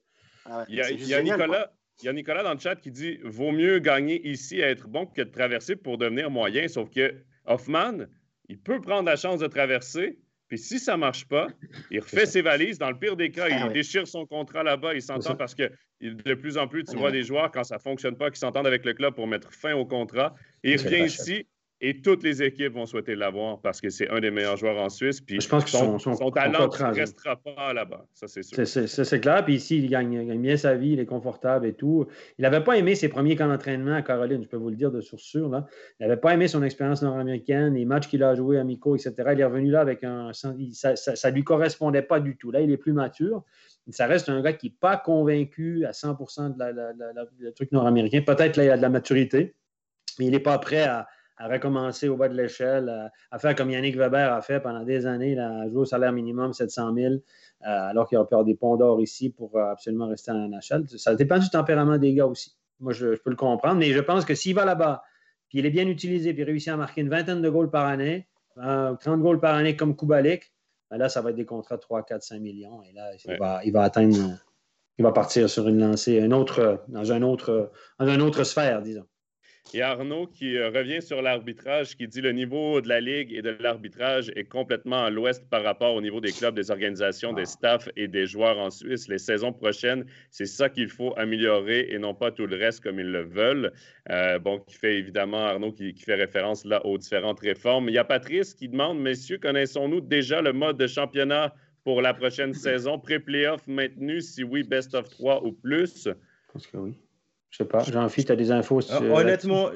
il y a, Nicolas, il y a Nicolas dans le chat qui dit Vaut mieux gagner ici à être bon que de traverser pour devenir moyen. Sauf que Hoffman, il peut prendre la chance de traverser, puis si ça ne marche pas, il refait ses valises. Dans le pire des cas, il ah déchire son contrat là-bas. Il s'entend parce que de plus en plus, tu vois des joueurs, quand ça ne fonctionne pas, qui s'entendent avec le club pour mettre fin au contrat. il revient ici. Et toutes les équipes vont souhaiter l'avoir parce que c'est un des meilleurs joueurs en Suisse. Puis je pense que son, talent ne restera pas là-bas. Ça, c'est sûr. C'est clair. Puis ici, il gagne, bien sa vie, il est confortable et tout. Il n'avait pas aimé ses premiers camps d'entraînement à Caroline, je peux vous le dire de source sûre. Là. Il n'avait pas aimé son expérience nord-américaine, les matchs qu'il a joués amicaux, etc. Il est revenu là avec un. Ça ne lui correspondait pas du tout. Là, il est plus mature. Ça reste un gars qui n'est pas convaincu à 100% de la, truc nord-américain. Peut-être là, il a de la maturité, mais il n'est pas prêt à à recommencer au bas de l'échelle, à, faire comme Yannick Weber a fait pendant des années, à jouer au salaire minimum 700 000, euh, alors qu'il a peur des ponts d'or ici pour euh, absolument rester en NHL. Ça dépend du tempérament des gars aussi. Moi, je, peux le comprendre, mais je pense que s'il va là-bas, puis il est bien utilisé, puis il réussit à marquer une vingtaine de goals par année, 30 euh, goals par année comme Kubalik, ben là, ça va être des contrats de 3, 4, 5 millions. Et là, il, va, atteindre, il va partir sur une lancée, autre, dans, un autre, dans une autre sphère, disons. Et Arnaud qui euh, revient sur l'arbitrage, qui dit le niveau de la Ligue et de l'arbitrage est complètement à l'ouest par rapport au niveau des clubs, des organisations, des ah. staffs et des joueurs en Suisse. Les saisons prochaines, c'est ça qu'il faut améliorer et non pas tout le reste comme ils le veulent. Euh, bon, qui fait évidemment, Arnaud, qui, fait référence là aux différentes réformes. Il y a Patrice qui demande, messieurs, connaissons-nous déjà le mode de championnat pour la prochaine saison, pré-playoff maintenu, si oui, best of 3 ou plus? Je pense que oui. Je sais pas, Jean-Philippe, tu as des infos sur... Honnêtement,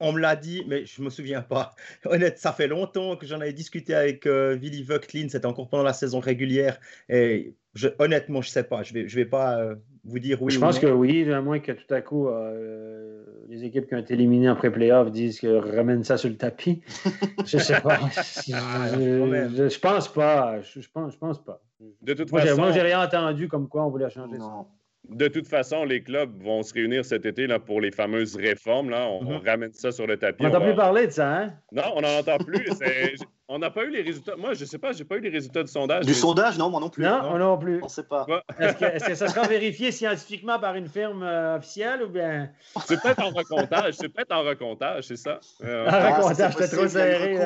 on me l'a dit, mais je ne me souviens pas. Honnêtement, ça fait longtemps que j'en avais discuté avec euh, Willy Vöcklin, c'était encore pendant la saison régulière. Et honnêtement, je ne sais pas. Je ne vais, je vais pas euh, vous dire oui. Je pense que oui, à moins que tout à coup, euh, les équipes qui ont été éliminées après playoff disent que ramène ça sur le tapis. je ne sais pas. Ah, je, ne pense pas. Je, pense, je pense pas. De toute façon. Moi, j'ai rien entendu comme quoi on voulait changer ça de toute façon, les clubs vont se réunir cet été là, pour les fameuses réformes. Là. On, mhm. ramène ça sur le tapis. On n'entend plus parler de ça, hein? Non, on n'en entend plus. on n'a pas eu les résultats. Moi, je ne sais pas, j'ai pas eu les résultats du sondage. Du sondage, non, moi non plus. Non, non, non plus. On ne sait pas. Est-ce que, ça sera vérifié scientifiquement par une firme euh, officielle ou bien? C'est peut-être en recomptage. C'est peut-être en recomptage, c'est ça. Euh, en ah, recomptage, c'était trop serré.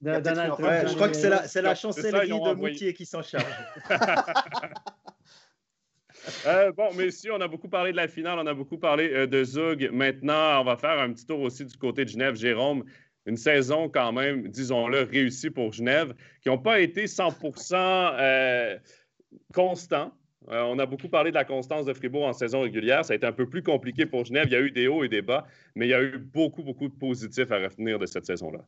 je crois que c'est la, la chancellerie de Moutier qui s'en charge. Euh, bon, messieurs, on a beaucoup parlé de la finale, on a beaucoup parlé euh, de Zug. Maintenant, on va faire un petit tour aussi du côté de Genève. Jérôme, une saison quand même, disons-le, réussie pour Genève, qui n'ont pas été 100 euh, constants. on a beaucoup parlé de la constance de Fribourg en saison régulière. Ça a été un peu plus compliqué pour Genève. Il y a eu des hauts et des bas, mais il y a eu beaucoup, beaucoup de positifs à retenir de cette saison-là.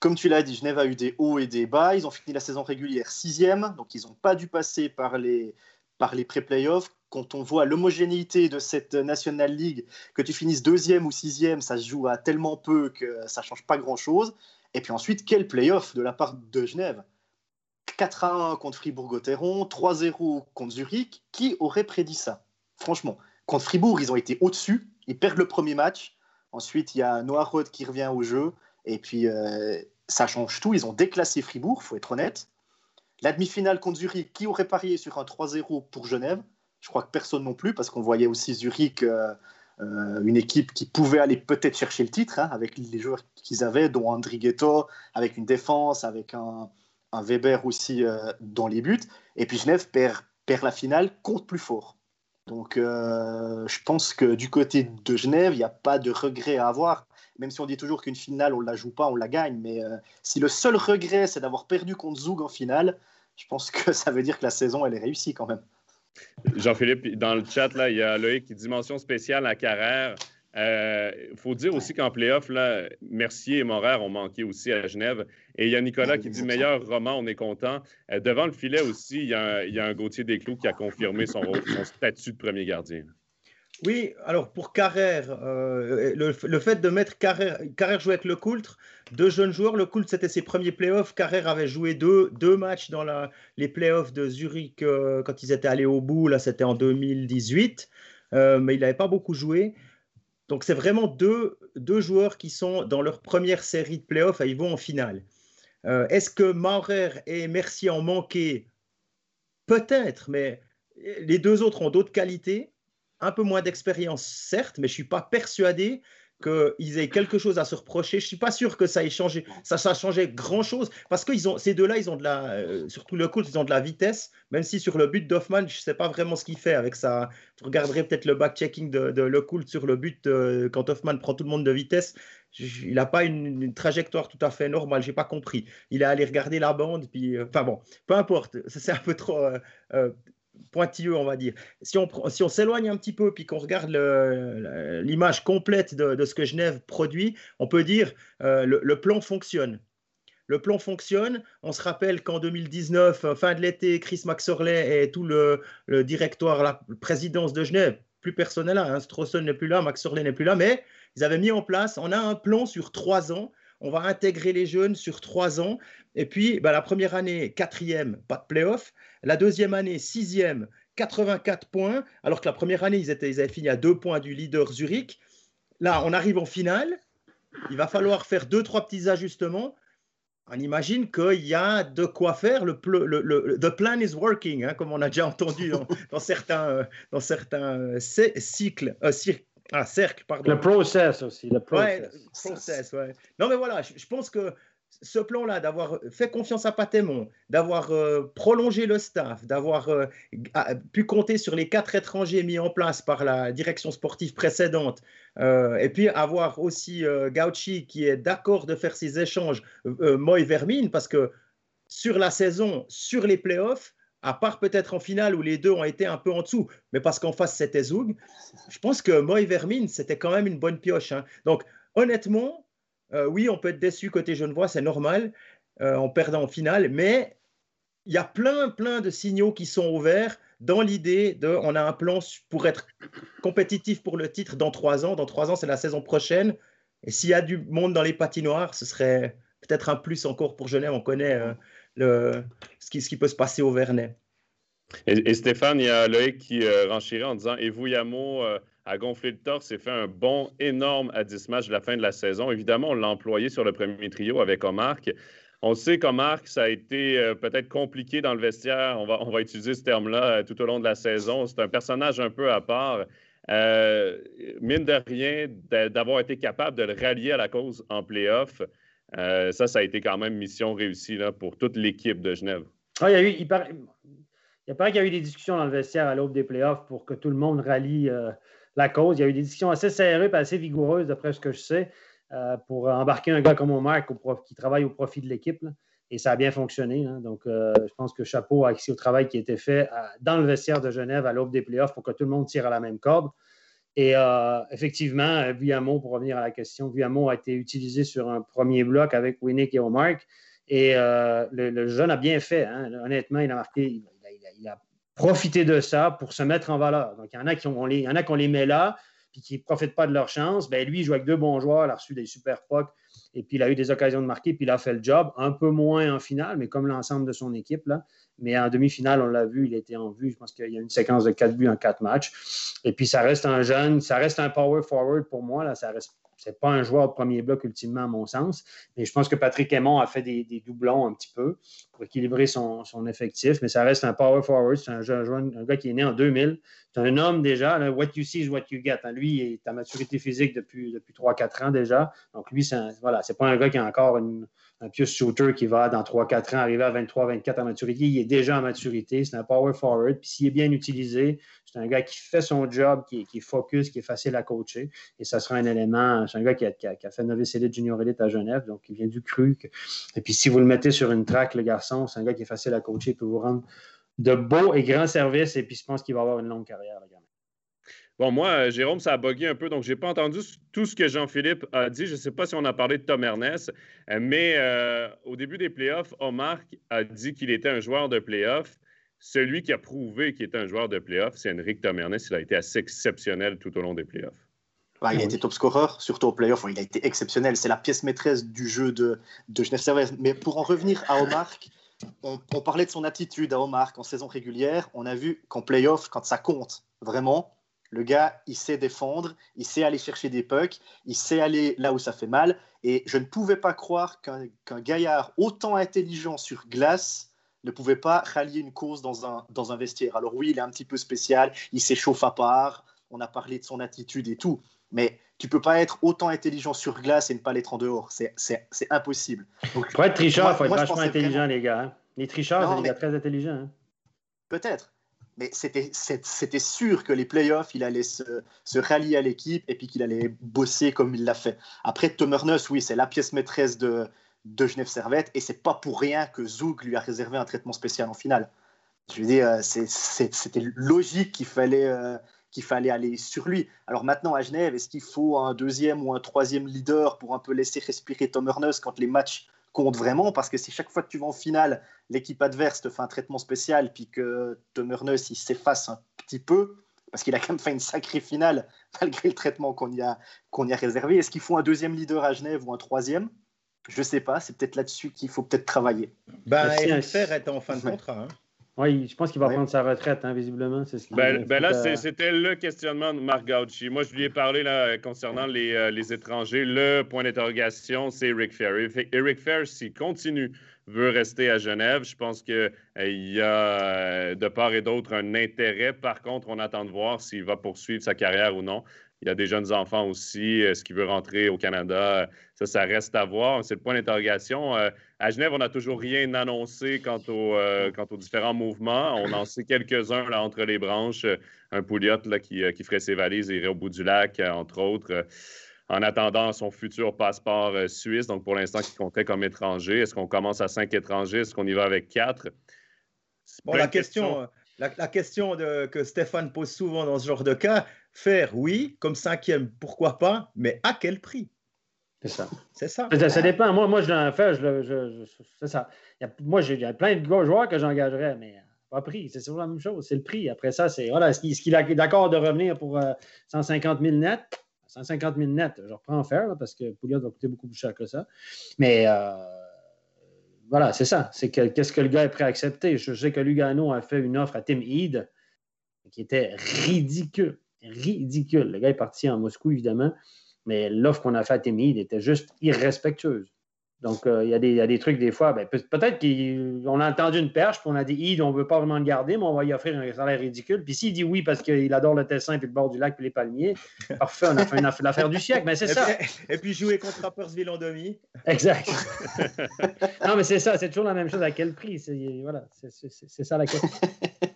Comme tu l'as dit, Genève a eu des hauts et des bas. Ils ont fini la saison régulière sixième, donc ils n'ont pas dû passer par les, par les pré-playoffs. Quand on voit l'homogénéité de cette National League, que tu finisses deuxième ou sixième, ça se joue à tellement peu que ça change pas grand-chose. Et puis ensuite, quel playoff de la part de Genève 4 à 1 contre Fribourg-Gotteron, 3-0 contre Zurich. Qui aurait prédit ça? Franchement, contre Fribourg, ils ont été au-dessus. Ils perdent le premier match. Ensuite, il y a Noah Roth qui revient au jeu. Et puis, euh, ça change tout. Ils ont déclassé Fribourg, faut être honnête. La demi-finale contre Zurich, qui aurait parié sur un 3-0 pour Genève? Je crois que personne non plus, parce qu'on voyait aussi Zurich euh, une équipe qui pouvait aller peut-être chercher le titre hein, avec les joueurs qu'ils avaient, dont Andri Ghetto, avec une défense, avec un, Weber aussi dans les buts. Et puis Genève perd, perd la finale contre plus fort. Donc je pense que du côté de Genève, il n'y a pas de regret à avoir même si on dit toujours qu'une finale, on la joue pas, on la gagne. Mais euh, si le seul regret, c'est d'avoir perdu contre Zug en finale, je pense que ça veut dire que la saison, elle est réussie quand même. Jean-Philippe, dans le chat, là, il y a Loïc qui dit mention spéciale à Carrère. Il euh, faut dire aussi qu'en playoff, Mercier et Morer ont manqué aussi à Genève. Et il y a Nicolas qui dit meilleur roman, on est content. Euh, devant le filet aussi, il y a un, y a Gauthier Desclous qui a confirmé son statut de premier gardien. Oui, alors pour Carrère, euh, le, fait de mettre Carrère, Carrère jouer avec le Coultre, deux jeunes joueurs, le Coultre c'était ses premiers playoffs, Carrère avait joué deux, deux matchs dans les playoffs de Zurich euh, quand ils étaient allés au bout, là c'était en 2018, euh, mais il n'avait pas beaucoup joué. Donc c'est vraiment deux, deux joueurs qui sont dans leur première série de playoffs et ils vont en finale. Est-ce que Maurer et Mercier ont manqué? Peut-être, mais les deux autres ont d'autres qualités un peu moins d'expérience, certes, mais je ne suis pas persuadé qu'ils aient quelque chose à se reprocher. Je ne suis pas sûr que ça ait changé, ça, a changé grand-chose, parce que ont, ces deux-là, ils ont de la, euh, surtout le coup, ils ont de la vitesse, même si sur le but d'Hoffman, je ne sais pas vraiment ce qu'il fait avec ça. Vous regarderez peut-être le back-checking de, de Le sur le but euh, quand Hoffman prend tout le monde de vitesse. il n'a pas une, trajectoire tout à fait normale, je n'ai pas compris. Il est allé regarder la bande, puis, euh, enfin bon, peu importe, c'est un peu trop pointilleux, on va dire. Si on, si on s'éloigne un petit peu puis qu'on regarde l'image complète de, ce que Genève produit, on peut dire euh, le, plan fonctionne. Le plan fonctionne. On se rappelle qu'en 2019, fin de l'été, Chris Maxorley et tout le, directoire, la présidence de Genève, plus personne n'est. Hein, Strawson n'est plus là, Maxorley n'est plus là, mais ils avaient mis en place, on a un plan sur trois ans. On va intégrer les jeunes sur trois ans. Et puis, bah, la première année, quatrième, pas de playoff. La deuxième année, sixième, 84 points, alors que la première année, ils, étaient, ils avaient fini à deux points du leader Zurich. Là, on arrive en finale. Il va falloir faire deux, trois petits ajustements. On imagine qu'il y a de quoi faire. Le, le, the plan is working, hein, comme on a déjà entendu dans, certains, euh, dans certains euh, cycles, euh, ah. Pardon. Le process aussi. Le process. Ouais, Non, mais voilà, je pense que ce plan-là, d'avoir fait confiance à Patémon, d'avoir euh, prolongé le staff, d'avoir euh, pu compter sur les quatre étrangers mis en place par la direction sportive précédente, euh, et puis avoir aussi Gauchi qui est d'accord de faire ces échanges, Moy Vermine, parce que sur la saison, sur les playoffs, à part peut-être en finale où les deux ont été un peu en dessous, mais parce qu'en face c'était Zoug, je pense que Moy Vermine, c'était quand même une bonne pioche. Hein. Donc honnêtement, euh, oui, on peut être déçu côté Genevois, c'est normal, euh, en perdant en finale, mais il y a plein, plein de signaux qui sont ouverts dans l'idée de on a un plan pour être compétitif pour le titre dans trois ans. Dans trois ans, c'est la saison prochaine. Et s'il y a du monde dans les patinoires, ce serait peut-être un plus encore pour Genève. On connaît euh, ce, qui, peut se passer au Vernet. Et, Stéphane, il y a Loïc qui renchirait en disant Et vous, Yamo, a gonflé le torse et fait un bon énorme à 10 matchs de la fin de la saison. Évidemment, on l'a employé sur le premier trio avec Omar. On sait qu'Omar, ça a été euh, peut-être compliqué dans le vestiaire. On va, on va utiliser ce terme-là euh, tout au long de la saison. C'est un personnage un peu à part. Euh, mine de rien, d'avoir été capable de le rallier à la cause en playoff, ça, ça a été quand même mission réussie là, pour toute l'équipe de Genève. Ah, il, y a eu, il, paraît, il qu'il y a eu des discussions dans le vestiaire à l'aube des playoffs pour que tout le monde rallie la cause. Il y a eu des discussions assez serrées et assez vigoureuses, d'après ce que je sais, euh, pour embarquer un gars comme Omar qui travaille au profit de l'équipe. Et ça a bien fonctionné. Donc, euh, je pense que chapeau ici au travail qui a été fait euh, dans le vestiaire de Genève à l'aube des playoffs pour que tout le monde tire à la même corde. Et effectivement, Viamo, pour revenir à la question, Viamo a été utilisé sur un premier bloc avec Winnick et Omar. Et le, jeune a bien fait. Hein. Honnêtement, il a marqué, il a profiter de ça pour se mettre en valeur. Donc, il y en a qui, ont, les, qu'on les met là, puis qui ne profitent pas de leur chance. Ben, lui, il joue avec deux bons joueurs, il a reçu des super pucks, et puis il a eu des occasions de marquer, puis il a fait le job, un peu moins en finale, mais comme l'ensemble de son équipe. Là. Mais en demi-finale, on l'a vu, il était en vue. Je pense qu'il y a une séquence de quatre buts en quatre matchs. Et puis, ça reste un jeune, ça reste un power forward pour moi. Ça reste c'est pas un joueur de premier bloc ultimement, à mon sens. Mais je pense que Patrick Aymon a fait des, doublons un petit peu pour équilibrer son, effectif. Mais ça reste un power forward. C'est un, un, gars qui est né en 2000. C'est un homme déjà. what you see is what you get. Lui, il est à maturité physique depuis, depuis 3-4 ans déjà. Donc, lui, c'est voilà, pas un gars qui a encore une, un pieux shooter qui va, dans 3-4 ans, arriver à 23-24 en maturité. Il est déjà en maturité. C'est un power forward. Puis s'il est bien utilisé, c'est un gars qui fait son job, qui, est focus, qui est facile à coacher. Et ça sera un élément. C'est un gars qui a, fait novice élite, junior élite à Genève, donc il vient du cru. Et puis si vous le mettez sur une track, le garçon, c'est un gars qui est facile à coacher, il peut vous rendre de beaux et grands services. Et puis je pense qu'il va avoir une longue carrière, le Bon, moi, euh, Jérôme, ça a bugué un peu, donc je n'ai pas entendu tout ce que Jean-Philippe a dit. Je ne sais pas si on a parlé de Tom Ernest, euh, mais euh, au début des playoffs, Omar a dit qu'il était un joueur de playoffs. Celui qui a prouvé qu'il était un joueur de playoffs, c'est Henrik Tom Ernest. Il a été assez exceptionnel tout au long des playoffs. il a été top scorer, surtout au playoff. Il a été exceptionnel. C'est la pièce maîtresse du jeu de, de Genève Servais. Mais pour en revenir à Omar, on, on, parlait de son attitude à Omar en saison régulière. On a vu qu'en playoff, quand ça compte vraiment, le gars, il sait défendre, il sait aller chercher des pucks, il sait aller là où ça fait mal. Et je ne pouvais pas croire qu'un gaillard autant intelligent sur glace ne pouvait pas rallier une cause dans un, dans un vestiaire. Alors oui, il est un petit peu spécial, il s'échauffe à part, on a parlé de son attitude et tout, mais tu peux pas être autant intelligent sur glace et ne pas l'être en dehors. C'est impossible. pour être tricheur, il faut être vachement intelligent, les gars. Hein. Les tricheurs, c'est des gars très intelligents. Hein. Peut-être mais c'était sûr que les playoffs, il allait se, rallier à l'équipe et puis qu'il allait bosser comme il l'a fait. Après, Tom Ernest, oui, c'est la pièce maîtresse de, Genève Servette et c'est pas pour rien que Zoug lui a réservé un traitement spécial en finale. Je veux dire, c'était logique qu'il fallait, euh, fallait aller sur lui. Alors maintenant, à Genève, est-ce qu'il faut un deuxième ou un troisième leader pour un peu laisser respirer Tom Ernest quand les matchs compte vraiment parce que si chaque fois que tu vas en finale, l'équipe adverse te fait un traitement spécial puis que Tom Ernest il s'efface un petit peu parce qu'il a quand même fait une sacrée finale malgré le traitement qu'on y a qu'on y a réservé. Est-ce qu'il faut un deuxième leader à Genève ou un troisième? Je sais pas. C'est peut-être là-dessus qu'il faut peut-être travailler. Ben, Eric Fer est en fin de contrat. Hein. Oui, je pense qu'il va prendre sa retraite, hein, visiblement. Ce ben, ben là, c'était le questionnement de Marc Gauchi. Moi, je lui ai parlé là, concernant les, euh, les étrangers. Le point d'interrogation, c'est Eric Fair. Eric Fair, s'il continue, veut rester à Genève, je pense qu'il euh, y a euh, de part et d'autre un intérêt. Par contre, on attend de voir s'il va poursuivre sa carrière ou non. Il y a des jeunes enfants aussi. Est-ce qu'il veut rentrer au Canada? Ça, ça reste à voir. C'est le point d'interrogation. Euh, à Genève, on n'a toujours rien annoncé quant, euh, quant, aux différents mouvements. On en sait quelques-uns là, entre les branches. Un Pouliot là, qui, euh, qui, ferait ses valises et irait au bout du lac, entre autres, en attendant son futur passeport suisse. Donc, pour l'instant, qui comptait comme étranger. Est-ce qu'on commence à cinq étrangers? Est-ce qu'on y va avec quatre? Bon, la question, la, question de, que Stéphane pose souvent dans ce genre de cas, Faire, oui. Comme cinquième, pourquoi pas. Mais à quel prix? C'est ça. C'est ça. ça. dépend. Moi, moi je l'en fais. Je, je, c'est ça. Il y a, moi, a plein de joueurs que j'engagerais, mais pas prix. C'est toujours la même chose. C'est le prix. Après ça, c'est voilà, est-ce qu'il est d'accord de revenir pour 150 000 net 150 000 net, je reprends en faire parce que Pouliot va coûter beaucoup plus cher que ça. Mais euh, voilà, c'est ça. C'est que, qu'est-ce que le gars est prêt à accepter? Je sais que Lugano a fait une offre à Tim Heed qui était ridicule ridicule. Le gars est parti en Moscou, évidemment, mais l'offre qu'on a faite à Timide était juste irrespectueuse. Donc, euh, il y, a des trucs, des fois, ben, peut-être qu'on a entendu une perche, puis on a dit, on ne veut pas vraiment le garder, mais on va lui offrir un salaire ridicule. Puis s'il dit oui parce qu'il adore le Tessin, puis le bord du lac, puis les palmiers, parfait, on a fait l'affaire du siècle. Mais c'est ça. et puis jouer contre Rappersville en demi. Exact. non, mais c'est ça, c'est toujours la même chose. À quel prix? Voilà, c'est ça la question.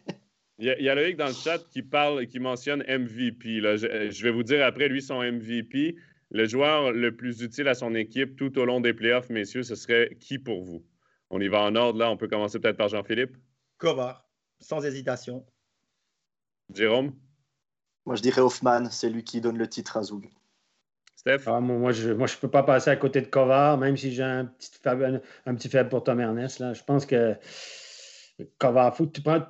Il y, a, Loïc dans le chat qui parle, qui mentionne MVP. Je, vais vous dire après, lui, son MVP. Le joueur le plus utile à son équipe tout au long des playoffs, messieurs, ce serait qui pour vous? On y va en ordre, là. On peut commencer peut-être par Jean-Philippe. Kovar, sans hésitation. Jérôme? Moi, je dirais Hoffman. C'est lui qui donne le titre à Zoug. Steph? Ah, moi, je ne peux pas passer à côté de Kovar, même si j'ai un petit, faible, un petit faible pour Tom Ernest. Là. Je pense que Kovar, faut tu prends,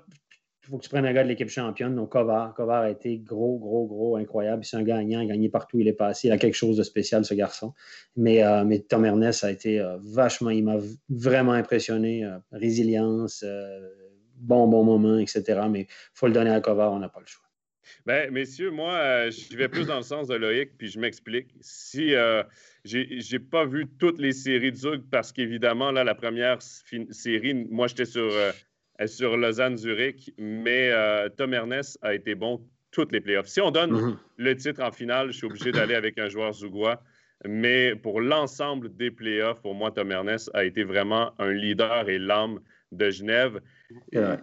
il faut que tu prennes un gars de l'équipe championne. Donc, Kovar. Kovar a été gros, gros, gros, incroyable. C'est un gagnant, il a gagné partout il est passé. Il a quelque chose de spécial, ce garçon. Mais, euh, mais Tom Ernest a été euh, vachement, il m'a vraiment impressionné. Euh, résilience, bon, bon moment, etc. Mais il faut le donner à Kovar, on n'a pas le choix. Ben, messieurs, moi, je vais plus dans le sens de Loïc, puis je m'explique. Si j'ai pas vu toutes les séries de Zug, parce qu'évidemment, là, la première série, moi, j'étais sur, sur Lausanne-Zurich, mais euh, Tom Ernest a été bon toutes les playoffs. Si on donne mm-hmm. le titre en finale, je suis obligé d'aller avec un joueur zougois. Mais pour l'ensemble des playoffs, pour moi, Tom Ernest a été vraiment un leader et l'âme de Genève.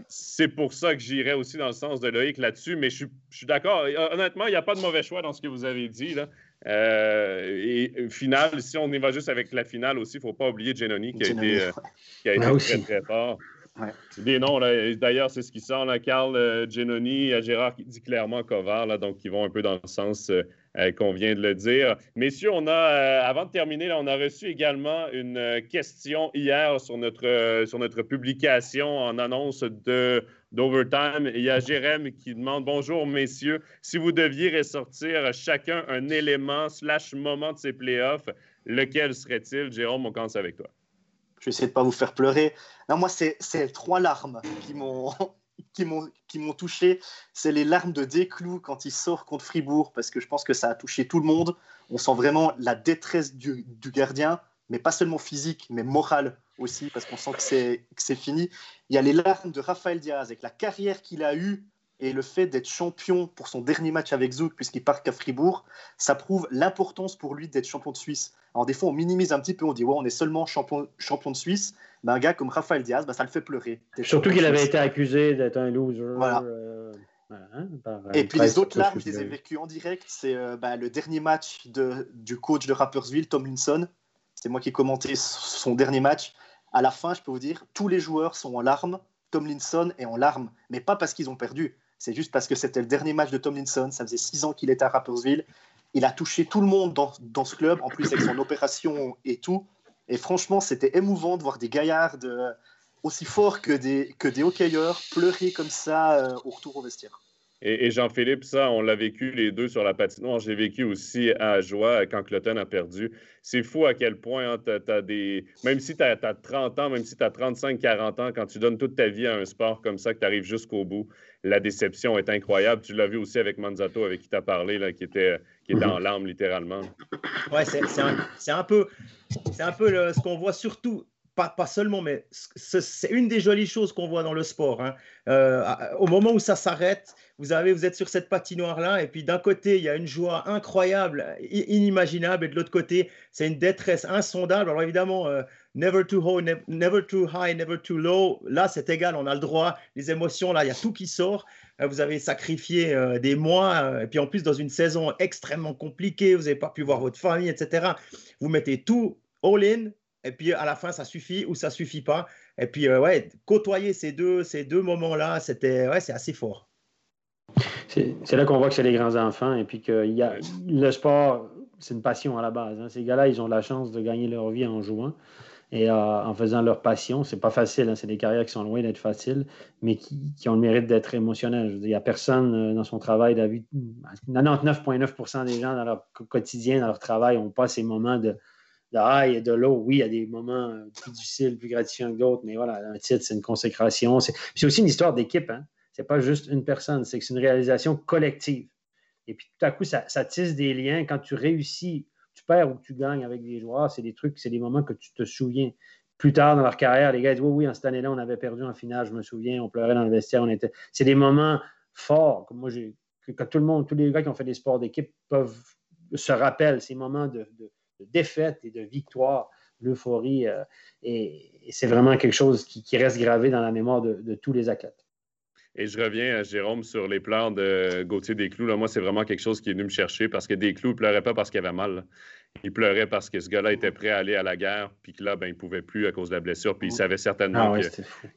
C'est pour ça que j'irais aussi dans le sens de Loïc là-dessus, mais je suis, d'accord. Honnêtement, il n'y a pas de mauvais choix dans ce que vous avez dit. Là. Euh, et finale, si on y va juste avec la finale aussi, il ne faut pas oublier Genoni qui a été, euh, qui a été très, très fort. C'est des noms, d'ailleurs, c'est ce qui sort. Là, Carl euh, Genoni, Gérard qui dit clairement Kovar, là, donc qui vont un peu dans le sens euh, qu'on vient de le dire. Messieurs, on a, euh, avant de terminer, on a reçu également une euh, question hier sur notre, sur notre publication en annonce de d'Overtime. Il y a Jérém qui demande Bonjour, messieurs. Si vous deviez ressortir chacun un élément slash moment de ces playoffs, lequel serait-il? Jérôme, on commence avec toi. Je vais essayer de pas vous faire pleurer. Non, moi, c'est trois larmes qui m'ont qui m'ont touché, c'est les larmes de Desclous quand il sort contre Fribourg, parce que je pense que ça a touché tout le monde. On sent vraiment la détresse du, gardien, mais pas seulement physique, mais morale aussi, parce qu'on sent que c'est fini. Il y a les larmes de Raphaël Diaz, avec la carrière qu'il a eue et le fait d'être champion pour son dernier match avec Zouk, puisqu'il part qu'à Fribourg, ça prouve l'importance pour lui d'être champion de Suisse. Alors des fois, on minimise un petit peu, on dit ouais, on est seulement champion, champion de Suisse. Mais un gars comme Rafael Diaz, bah, ça le fait pleurer. Surtout qu'il avait été accusé d'être un loser. Voilà. Euh, hein, et puis les autres larmes, je les ai vécues en direct. C'est euh, bah, le dernier match de, du coach de Rappersville, Tomlinson. C'est moi qui ai commenté son dernier match. À la fin, je peux vous dire, tous les joueurs sont en larmes. Tomlinson est en larmes, mais pas parce qu'ils ont perdu, c'est juste parce que c'était le dernier match de Tomlinson. Ça faisait six ans qu'il était à Rappersville. Il a touché tout le monde dans, ce club, en plus avec son opération et tout. Et franchement, c'était émouvant de voir des gaillards aussi forts que des, que des hockeyeurs pleurer comme ça euh, au retour au vestiaire. Et, Jean-Philippe, ça, on l'a vécu les deux sur la patinoire. J'ai vécu aussi à Joie quand Cloton a perdu. C'est fou à quel point hein, des. Même si tu as, 30 ans, même si tu as 35, 40 ans, quand tu donnes toute ta vie à un sport comme ça, que tu arrives jusqu'au bout, la déception est incroyable. Tu l'as vu aussi avec Manzato, avec qui tu as parlé, là, qui était, qui était en larmes littéralement. Oui, c'est un, un, peu, un peu ce qu'on voit surtout pas, seulement, mais c'est une des jolies choses qu'on voit dans le sport. Hein. Euh, au moment où ça s'arrête, vous, vous êtes sur cette patinoire-là, et puis d'un côté, il y a une joie incroyable, inimaginable, et de l'autre côté, c'est une détresse insondable. Alors évidemment, euh, never, too high, never, too low, là, c'est égal, on a le droit, les émotions, là, il y a tout qui sort. Euh, vous avez sacrifié des mois, et puis en plus, dans une saison extrêmement compliquée, vous n'avez pas pu voir votre famille, etc. Vous mettez tout all-in, et puis à la fin, ça suffit ou ça suffit pas. Et puis, euh, ouais, côtoyer ces deux, ces deux moments-là, c'était, ouais, c'est assez fort. C'est là qu'on voit que c'est les grands enfants et puis que y a, le sport, c'est une passion à la base. Hein. Ces gars-là, ils ont la chance de gagner leur vie en jouant et euh, en faisant leur passion. C'est pas facile, hein. c'est des carrières qui sont loin d'être faciles, mais qui, ont le mérite d'être émotionnelles. Il n'y a personne euh, dans son travail, 99,9% des gens dans leur quotidien, dans leur travail, n'ont pas ces moments de, de et de l'eau. Oui, il y a des moments euh, plus difficiles, plus gratifiants que d'autres, mais voilà, un titre, c'est une consécration. C'est aussi une histoire d'équipe. Hein? Pas juste une personne, c'est que une réalisation collective. Et puis tout à coup, ça, tisse des liens. Quand tu réussis, tu perds ou tu gagnes avec des joueurs, c'est des trucs, c'est des moments que tu te souviens. Plus tard dans leur carrière, les gars disent Oui, oui, en cette année-là, on avait perdu en finale, je me souviens, on pleurait dans le vestiaire. On était... C'est des moments forts. Comme moi, j'ai... Que, tout le monde, tous les gars qui ont fait des sports d'équipe peuvent se rappeler ces moments de défaite et de victoire, l'euphorie. Euh, et, c'est vraiment quelque chose qui, reste gravé dans la mémoire de, tous les athlètes. Et je reviens, à Jérôme, sur les pleurs de Gauthier Desclous. Là, moi, c'est vraiment quelque chose qui est venu me chercher parce que Desclous ne pleurait pas parce qu'il avait mal. Il pleurait parce que ce gars-là était prêt à aller à la guerre, puis que là, ben, il ne pouvait plus à cause de la blessure, puis il savait certainement ah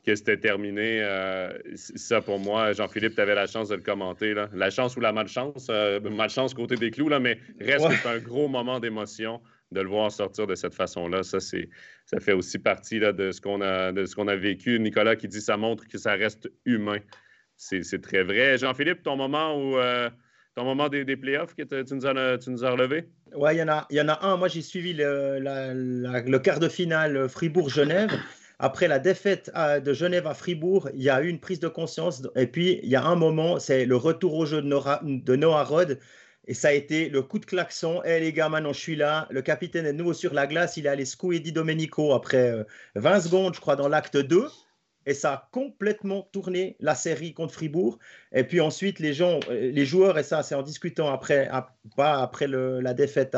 que, c'était terminé. Euh, ça, pour moi, Jean-Philippe, tu avais la chance de le commenter. Là. La chance ou la malchance, euh, malchance côté des clous, là, mais reste un gros moment d'émotion de le voir sortir de cette façon-là, ça, ça fait aussi partie de, ce qu'on a, de a vécu. Nicolas qui dit ça montre que ça reste humain. C'est, très vrai. Jean-Philippe, ton moment où, euh, ton moment des, des playoffs que tu nous, as, tu relevé? Oui, il y, en a, y en a un. Moi, j'ai suivi le, le quart de finale Fribourg-Genève. après la défaite de Genève à Fribourg, il y a eu une prise de conscience. Et puis, il y a un moment, c'est le retour au jeu de Noah, Rod. Et ça a été le coup de klaxon. Hé les gars, maintenant je suis là. Le capitaine est nouveau sur la glace. Il est allé secouer Di Domenico après 20 secondes, je crois, dans l'acte 2 et ça a complètement tourné la série contre Fribourg. Et puis ensuite, les gens, euh, les joueurs, et ça, c'est en discutant après, pas après la défaite,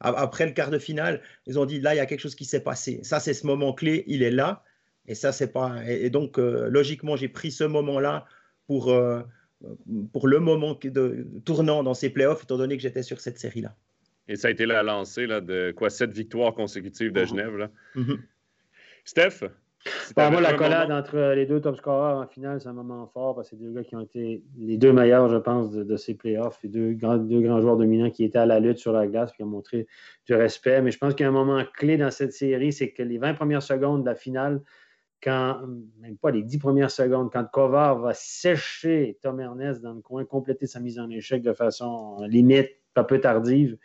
après le quart de finale, ils ont dit là, il y a quelque chose qui s'est passé. Ça, c'est ce moment clé, il est là. Et ça, c'est pas. Et, donc, euh, logiquement, j'ai pris ce moment-là pour, euh, pour le moment de, tournant dans ces playoffs, étant donné que j'étais sur cette série-là. Et ça a été la lancée là, de quoi sept victoires consécutives de mhm. Genève. Là. Mhm. Steph, pour moi, la collade entre les deux top scorers en finale, c'est un moment fort parce que c'est deux gars qui ont été les deux meilleurs, je pense, de, ces playoffs. Les deux grands, deux grands joueurs dominants qui étaient à la lutte sur la glace et qui ont montré du respect. Mais je pense qu'il y a un moment clé dans cette série, c'est que les 20 premières secondes de la finale, quand, même pas les 10 premières secondes, quand Kovar va sécher Tom Ernest dans le coin, compléter sa mise en échec de façon limite, pas peu tardive,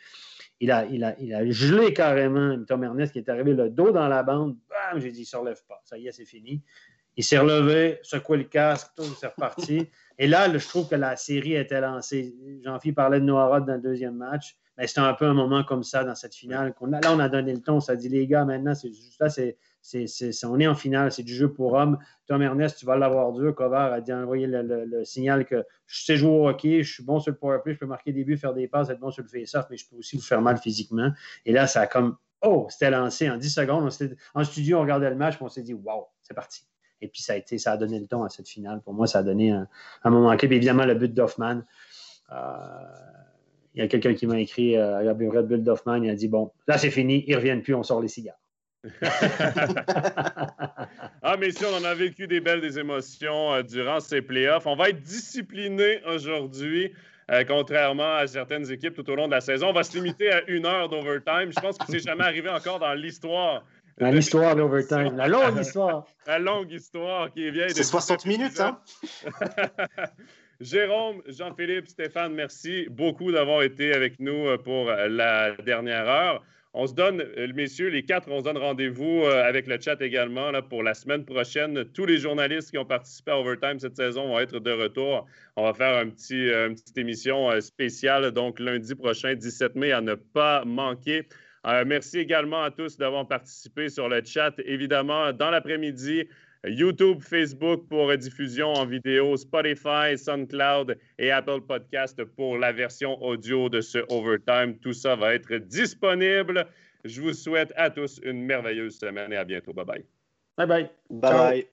il a, gelé carrément Tom Ernest qui est arrivé le dos dans la bande. Bam! J'ai dit, il ne se relève pas. Ça y est, c'est fini. Il s'est relevé, secoué le casque, tout, c'est reparti. Et là, je trouve que la série était lancée. Jean-Philippe parlait de Noah dans le deuxième match. Mais c'était un peu un moment comme ça dans cette finale. là, on a donné le ton. Ça dit, les gars, maintenant, c'est juste là, c'est on est en finale, c'est du jeu pour hommes. Tom Ernest, tu vas l'avoir dur. Cover a dit envoyer le, signal que je sais jouer au hockey, je suis bon sur le powerplay, je peux marquer des buts, faire des passes, être bon sur le face-off, mais je peux aussi vous faire mal physiquement. Et là, ça a comme Oh, c'était lancé en 10 secondes. en studio, on regardait le match, on s'est dit Wow, c'est parti. Et puis ça a été, ça a donné le ton à cette finale. Pour moi, ça a donné un, moment clé. évidemment, le but d'Hoffman. Euh, il y a quelqu'un qui m'a écrit, euh, Red Bull d'Hoffman, il a dit Bon, là c'est fini, ils ne reviennent plus, on sort les cigares. ah, mais si on en a vécu des belles des émotions euh, durant ces playoffs. On va être discipliné aujourd'hui. Euh, contrairement à certaines équipes tout au long de la saison. On va se limiter à une heure d'overtime. Je pense que c'est jamais arrivé encore dans l'histoire. Dans l'histoire d'overtime, la longue histoire. la longue histoire qui est vieille. C'est 60 minutes, hein? Jérôme, Jean-Philippe, Stéphane, merci beaucoup d'avoir été avec nous euh, pour la dernière heure. On se donne, euh, messieurs, les quatre, on se donne rendez-vous euh, avec le chat également pour la semaine prochaine. Tous les journalistes qui ont participé à Overtime cette saison vont être de retour. On va faire un petit, euh, une petite émission spéciale, donc lundi prochain, 17 mai, à ne pas manquer. merci également à tous d'avoir participé sur le chat. Évidemment, dans l'après-midi, YouTube, Facebook pour diffusion en vidéo, Spotify, SoundCloud et Apple Podcast pour la version audio de ce Overtime. Tout ça va être disponible. Je vous souhaite à tous une merveilleuse semaine et à bientôt. Bye bye. Bye bye. Bye.